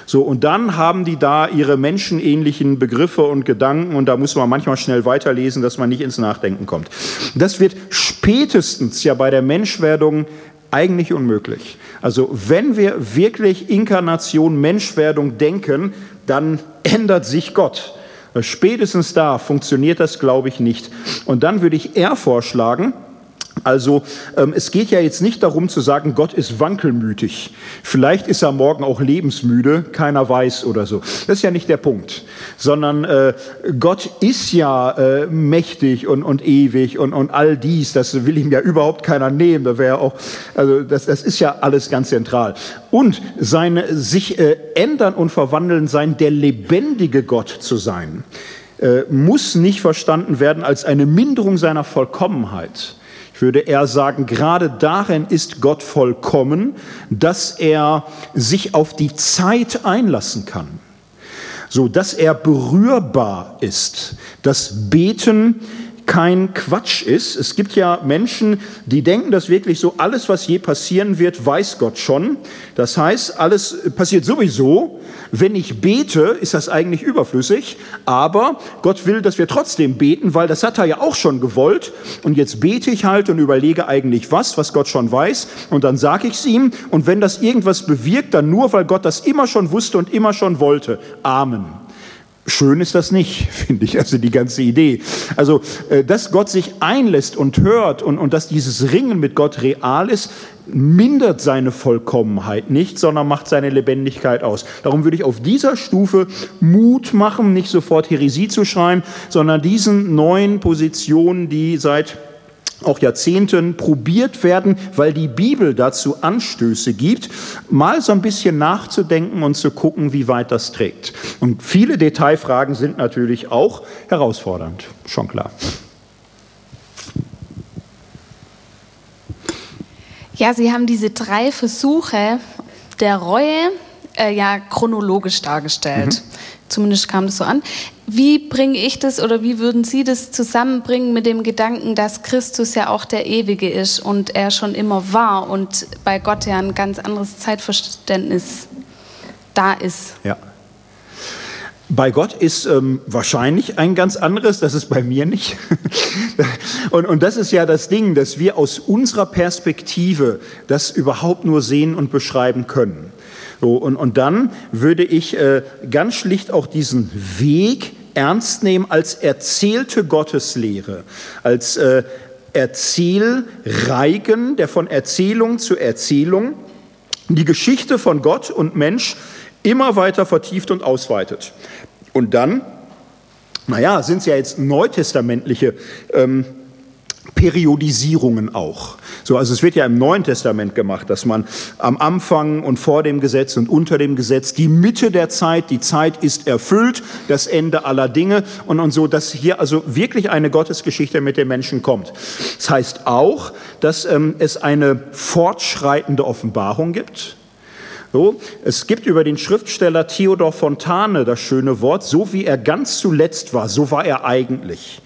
So, und dann haben die da ihre menschenähnlichen Begriffe und Gedanken und da muss man manchmal schnell weiterlesen, dass man nicht ins Nachdenken kommt. Das wird spätestens ja bei der Menschwerdung eigentlich unmöglich. Also wenn wir wirklich Inkarnation, Menschwerdung denken, dann ändert sich Gott. Spätestens da funktioniert das, glaube ich, nicht. Und dann würde ich eher vorschlagen, also ähm, es geht ja jetzt nicht darum zu sagen, Gott ist wankelmütig. Vielleicht ist er morgen auch lebensmüde, keiner weiß oder so. Das ist ja nicht der Punkt, sondern äh, Gott ist ja äh, mächtig und, und ewig und, und all dies. Das will ihm ja überhaupt keiner nehmen. Da wäre auch, also das, das ist ja alles ganz zentral. Und seine sich äh, ändern und verwandeln sein, der lebendige Gott zu sein, äh, muss nicht verstanden werden als eine Minderung seiner Vollkommenheit würde er sagen, gerade darin ist Gott vollkommen, dass er sich auf die Zeit einlassen kann, so dass er berührbar ist. Das Beten kein Quatsch ist. Es gibt ja Menschen, die denken, dass wirklich so alles, was je passieren wird, weiß Gott schon. Das heißt, alles passiert sowieso. Wenn ich bete, ist das eigentlich überflüssig. Aber Gott will, dass wir trotzdem beten, weil das hat er ja auch schon gewollt. Und jetzt bete ich halt und überlege eigentlich was, was Gott schon weiß. Und dann sage ich es ihm. Und wenn das irgendwas bewirkt, dann nur, weil Gott das immer schon wusste und immer schon wollte. Amen. Schön ist das nicht, finde ich, also die ganze Idee. Also, äh, dass Gott sich einlässt und hört und, und dass dieses Ringen mit Gott real ist, mindert seine Vollkommenheit nicht, sondern macht seine Lebendigkeit aus. Darum würde ich auf dieser Stufe Mut machen, nicht sofort Heresie zu schreien, sondern diesen neuen Positionen, die seit auch Jahrzehnten probiert werden, weil die Bibel dazu Anstöße gibt, mal so ein bisschen nachzudenken und zu gucken, wie weit das trägt. Und viele Detailfragen sind natürlich auch herausfordernd, schon klar. Ja, Sie haben diese drei Versuche der Reue äh, ja chronologisch dargestellt. Mhm. Zumindest kam das so an. Wie bringe ich das oder wie würden Sie das zusammenbringen mit dem Gedanken, dass Christus ja auch der Ewige ist und er schon immer war und bei Gott ja ein ganz anderes Zeitverständnis da ist? Ja. Bei Gott ist ähm, wahrscheinlich ein ganz anderes, das ist bei mir nicht. und, und das ist ja das Ding, dass wir aus unserer Perspektive das überhaupt nur sehen und beschreiben können. So, und, und dann würde ich äh, ganz schlicht auch diesen Weg ernst nehmen als erzählte Gotteslehre, als äh, Erzählreigen, der von Erzählung zu Erzählung die Geschichte von Gott und Mensch immer weiter vertieft und ausweitet. Und dann, naja, sind es ja jetzt neutestamentliche ähm, Periodisierungen auch. So, also es wird ja im Neuen Testament gemacht, dass man am Anfang und vor dem Gesetz und unter dem Gesetz die Mitte der Zeit, die Zeit ist erfüllt, das Ende aller Dinge und, und so, dass hier also wirklich eine Gottesgeschichte mit den Menschen kommt. Das heißt auch, dass ähm, es eine fortschreitende Offenbarung gibt. So, es gibt über den Schriftsteller Theodor Fontane das schöne Wort, so wie er ganz zuletzt war, so war er eigentlich.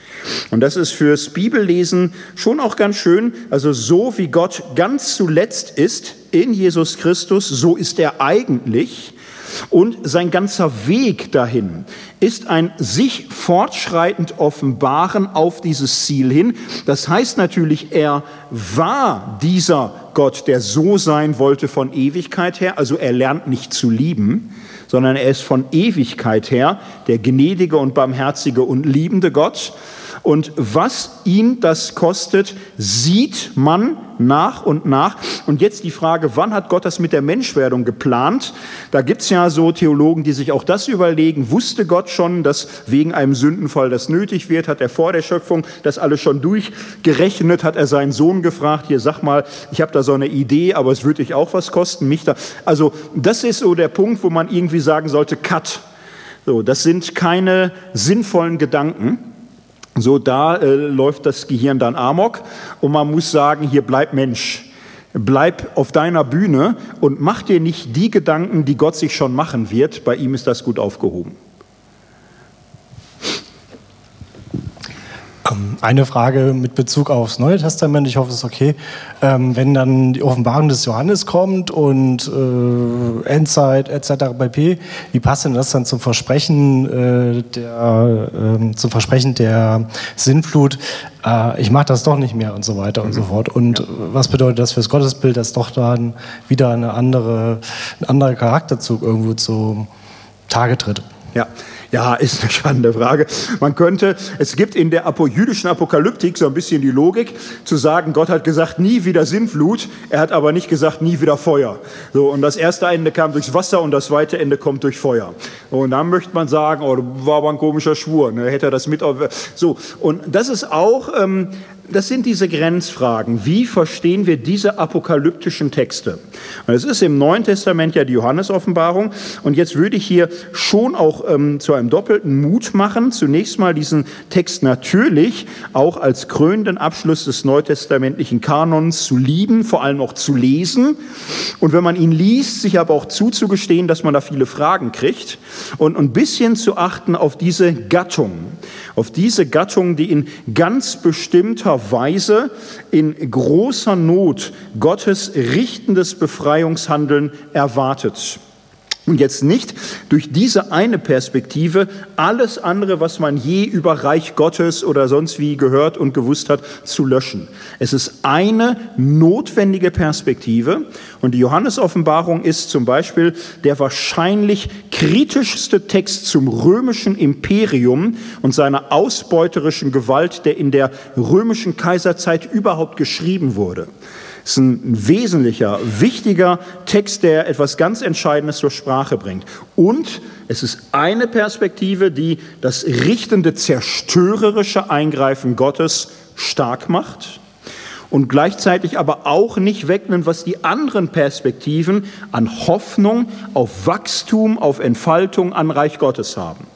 Und das ist fürs Bibellesen schon auch ganz schön. Also so wie Gott ganz zuletzt ist in Jesus Christus, so ist er eigentlich. Und sein ganzer Weg dahin ist ein sich fortschreitend offenbaren auf dieses Ziel hin. Das heißt natürlich, er war dieser Gott, der so sein wollte von Ewigkeit her. Also er lernt nicht zu lieben, sondern er ist von Ewigkeit her der gnädige und barmherzige und liebende Gott. Und was ihn das kostet, sieht man nach und nach. Und jetzt die Frage, wann hat Gott das mit der Menschwerdung geplant? Da gibt es ja so Theologen, die sich auch das überlegen. Wusste Gott schon, dass wegen einem Sündenfall das nötig wird? Hat er vor der Schöpfung das alles schon durchgerechnet? Hat er seinen Sohn gefragt, hier sag mal, ich habe da so eine Idee, aber es würde dich auch was kosten, mich da. Also das ist so der Punkt, wo man irgendwie sagen sollte, cut. So, das sind keine sinnvollen Gedanken. So, da äh, läuft das Gehirn dann amok und man muss sagen, hier bleib Mensch. Bleib auf deiner Bühne und mach dir nicht die Gedanken, die Gott sich schon machen wird. Bei ihm ist das gut aufgehoben. Eine Frage mit Bezug aufs Neue Testament, ich hoffe, es ist okay. Ähm, wenn dann die Offenbarung des Johannes kommt und äh, Endzeit etc. pp., wie passt denn das dann zum Versprechen äh, der, äh, zum Versprechen der Sinnflut? Äh, ich mache das doch nicht mehr und so weiter und so mhm. fort. Und ja. was bedeutet das fürs Gottesbild, dass doch dann wieder eine andere, ein anderer Charakterzug irgendwo zu Tage tritt? Ja, ja, ist eine spannende Frage. Man könnte, es gibt in der jüdischen Apokalyptik so ein bisschen die Logik, zu sagen, Gott hat gesagt, nie wieder Sintflut, er hat aber nicht gesagt, nie wieder Feuer. So, und das erste Ende kam durchs Wasser und das zweite Ende kommt durch Feuer. Und dann möchte man sagen, oh, war aber ein komischer Schwur, ne? hätte er das mit. So, und das ist auch ähm, das sind diese Grenzfragen. Wie verstehen wir diese apokalyptischen Texte? Und es ist im Neuen Testament ja die Johannes-Offenbarung. Und jetzt würde ich hier schon auch ähm, zu einem doppelten Mut machen. Zunächst mal diesen Text natürlich auch als krönenden Abschluss des neutestamentlichen Kanons zu lieben, vor allem auch zu lesen. Und wenn man ihn liest, sich aber auch zuzugestehen, dass man da viele Fragen kriegt und ein bisschen zu achten auf diese Gattung auf diese Gattung, die in ganz bestimmter Weise in großer Not Gottes richtendes Befreiungshandeln erwartet. Und jetzt nicht durch diese eine Perspektive alles andere, was man je über Reich Gottes oder sonst wie gehört und gewusst hat, zu löschen. Es ist eine notwendige Perspektive. Und die Johannesoffenbarung ist zum Beispiel der wahrscheinlich kritischste Text zum römischen Imperium und seiner ausbeuterischen Gewalt, der in der römischen Kaiserzeit überhaupt geschrieben wurde. Es ist ein wesentlicher, wichtiger Text, der etwas ganz Entscheidendes zur Sprache bringt. Und es ist eine Perspektive, die das richtende, zerstörerische Eingreifen Gottes stark macht und gleichzeitig aber auch nicht wegnimmt, was die anderen Perspektiven an Hoffnung auf Wachstum, auf Entfaltung an Reich Gottes haben.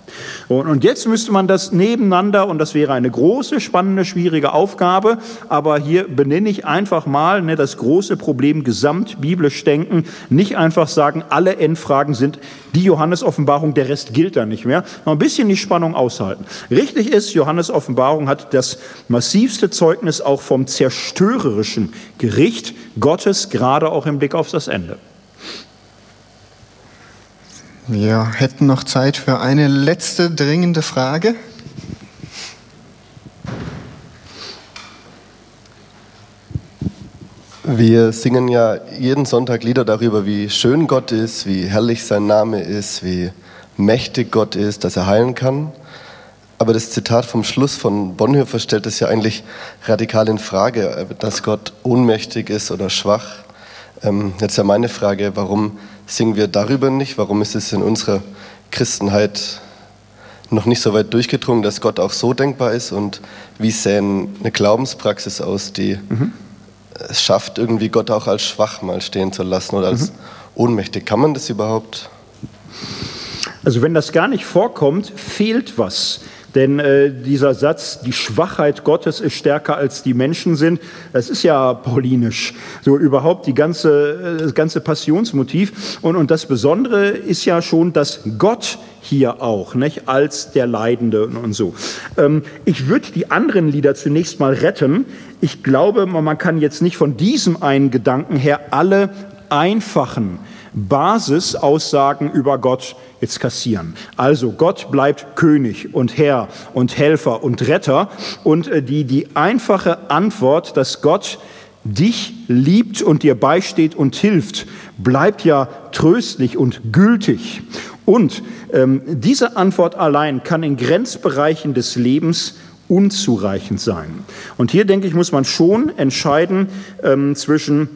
Und jetzt müsste man das nebeneinander, und das wäre eine große, spannende, schwierige Aufgabe, aber hier benenne ich einfach mal ne, das große Problem gesamtbiblisch denken, nicht einfach sagen, alle Endfragen sind die Johannes-Offenbarung, der Rest gilt da nicht mehr. Noch ein bisschen die Spannung aushalten. Richtig ist, Johannes-Offenbarung hat das massivste Zeugnis auch vom zerstörerischen Gericht Gottes, gerade auch im Blick auf das Ende. Wir hätten noch Zeit für eine letzte dringende Frage. Wir singen ja jeden Sonntag Lieder darüber, wie schön Gott ist, wie herrlich sein Name ist, wie mächtig Gott ist, dass er heilen kann. Aber das Zitat vom Schluss von Bonhoeffer stellt es ja eigentlich radikal in Frage, dass Gott ohnmächtig ist oder schwach. Ähm, jetzt ja meine Frage, warum singen wir darüber nicht? Warum ist es in unserer Christenheit noch nicht so weit durchgedrungen, dass Gott auch so denkbar ist? Und wie sähe eine Glaubenspraxis aus, die mhm. es schafft, irgendwie Gott auch als schwach mal stehen zu lassen oder als mhm. ohnmächtig? Kann man das überhaupt? Also wenn das gar nicht vorkommt, fehlt was. Denn äh, dieser Satz, die Schwachheit Gottes ist stärker als die Menschen sind, das ist ja paulinisch. So überhaupt die ganze, äh, das ganze Passionsmotiv. Und, und das Besondere ist ja schon, dass Gott hier auch, nicht, als der Leidende und so. Ähm, ich würde die anderen Lieder zunächst mal retten. Ich glaube, man kann jetzt nicht von diesem einen Gedanken her alle einfachen Basisaussagen über Gott jetzt kassieren. Also Gott bleibt König und Herr und Helfer und Retter und äh, die, die einfache Antwort, dass Gott dich liebt und dir beisteht und hilft, bleibt ja tröstlich und gültig. Und ähm, diese Antwort allein kann in Grenzbereichen des Lebens unzureichend sein. Und hier denke ich, muss man schon entscheiden ähm, zwischen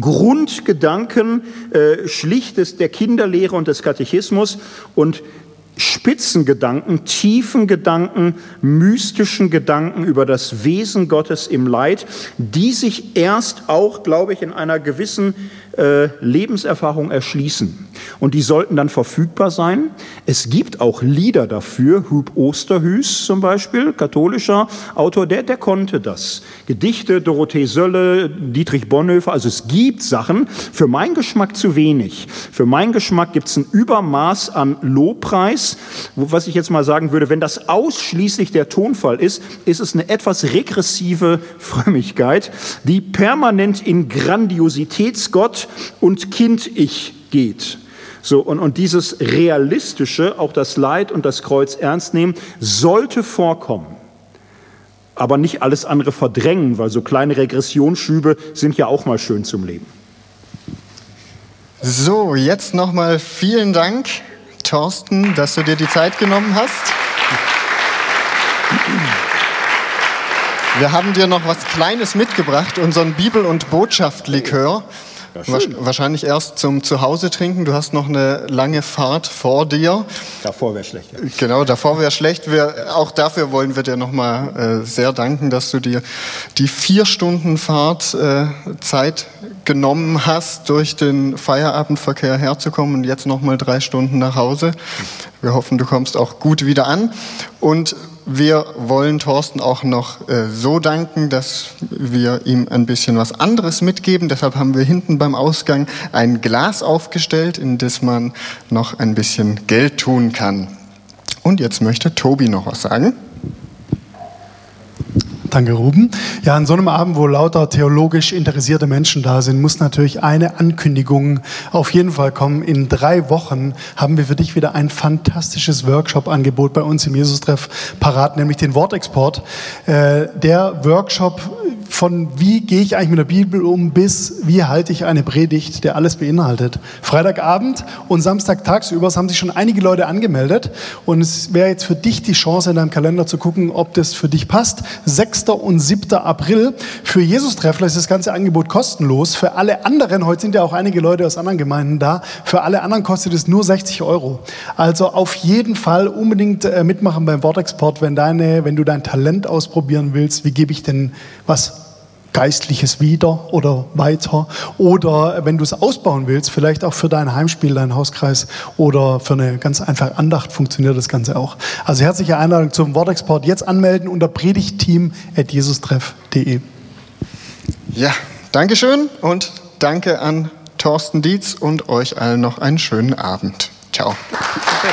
Grundgedanken äh, schlichtes der Kinderlehre und des Katechismus und Spitzengedanken, tiefen Gedanken, mystischen Gedanken über das Wesen Gottes im Leid, die sich erst auch, glaube ich, in einer gewissen äh, Lebenserfahrung erschließen. Und die sollten dann verfügbar sein. Es gibt auch Lieder dafür. Hub Osterhüß zum Beispiel, katholischer Autor, der, der konnte das. Gedichte, Dorothee Sölle, Dietrich Bonhoeffer. Also es gibt Sachen, für meinen Geschmack zu wenig. Für meinen Geschmack gibt es ein Übermaß an Lobpreis. Was ich jetzt mal sagen würde, wenn das ausschließlich der Tonfall ist, ist es eine etwas regressive Frömmigkeit, die permanent in Grandiositätsgott und Kind-Ich geht. So, und, und dieses Realistische, auch das Leid und das Kreuz ernst nehmen, sollte vorkommen. Aber nicht alles andere verdrängen, weil so kleine Regressionsschübe sind ja auch mal schön zum Leben. So, jetzt nochmal vielen Dank, Thorsten, dass du dir die Zeit genommen hast. Wir haben dir noch was Kleines mitgebracht, unseren Bibel- und Botschaft-Likör. Ja, Wahrscheinlich erst zum Zuhause trinken. Du hast noch eine lange Fahrt vor dir. Davor wäre schlecht. Ja. Genau, davor wäre schlecht. Wir, auch dafür wollen wir dir nochmal äh, sehr danken, dass du dir die vier Stunden Fahrt äh, Zeit genommen hast, durch den Feierabendverkehr herzukommen und jetzt nochmal drei Stunden nach Hause. Wir hoffen, du kommst auch gut wieder an. Und wir wollen Thorsten auch noch äh, so danken, dass wir ihm ein bisschen was anderes mitgeben. Deshalb haben wir hinten beim Ausgang ein Glas aufgestellt, in das man noch ein bisschen Geld tun kann. Und jetzt möchte Tobi noch was sagen. Danke, Ruben. Ja, an so einem Abend, wo lauter theologisch interessierte Menschen da sind, muss natürlich eine Ankündigung auf jeden Fall kommen. In drei Wochen haben wir für dich wieder ein fantastisches Workshop-Angebot bei uns im Jesus-Treff parat, nämlich den Wortexport. Äh, der Workshop von wie gehe ich eigentlich mit der Bibel um bis wie halte ich eine Predigt, der alles beinhaltet. Freitagabend und Samstag tagsüber haben sich schon einige Leute angemeldet und es wäre jetzt für dich die Chance in deinem Kalender zu gucken, ob das für dich passt. 6. und 7. April. Für Jesus-Treffler ist das ganze Angebot kostenlos. Für alle anderen, heute sind ja auch einige Leute aus anderen Gemeinden da, für alle anderen kostet es nur 60 Euro. Also auf jeden Fall unbedingt äh, mitmachen beim Wortexport, wenn, deine, wenn du dein Talent ausprobieren willst. Wie gebe ich denn was Geistliches wieder oder weiter. Oder wenn du es ausbauen willst, vielleicht auch für dein Heimspiel, deinen Hauskreis oder für eine ganz einfache Andacht funktioniert das Ganze auch. Also herzliche Einladung zum Wortexport. Jetzt anmelden unter predigtteam.jesustreff.de. Ja, Dankeschön und danke an Thorsten Dietz und euch allen noch einen schönen Abend. Ciao. Okay.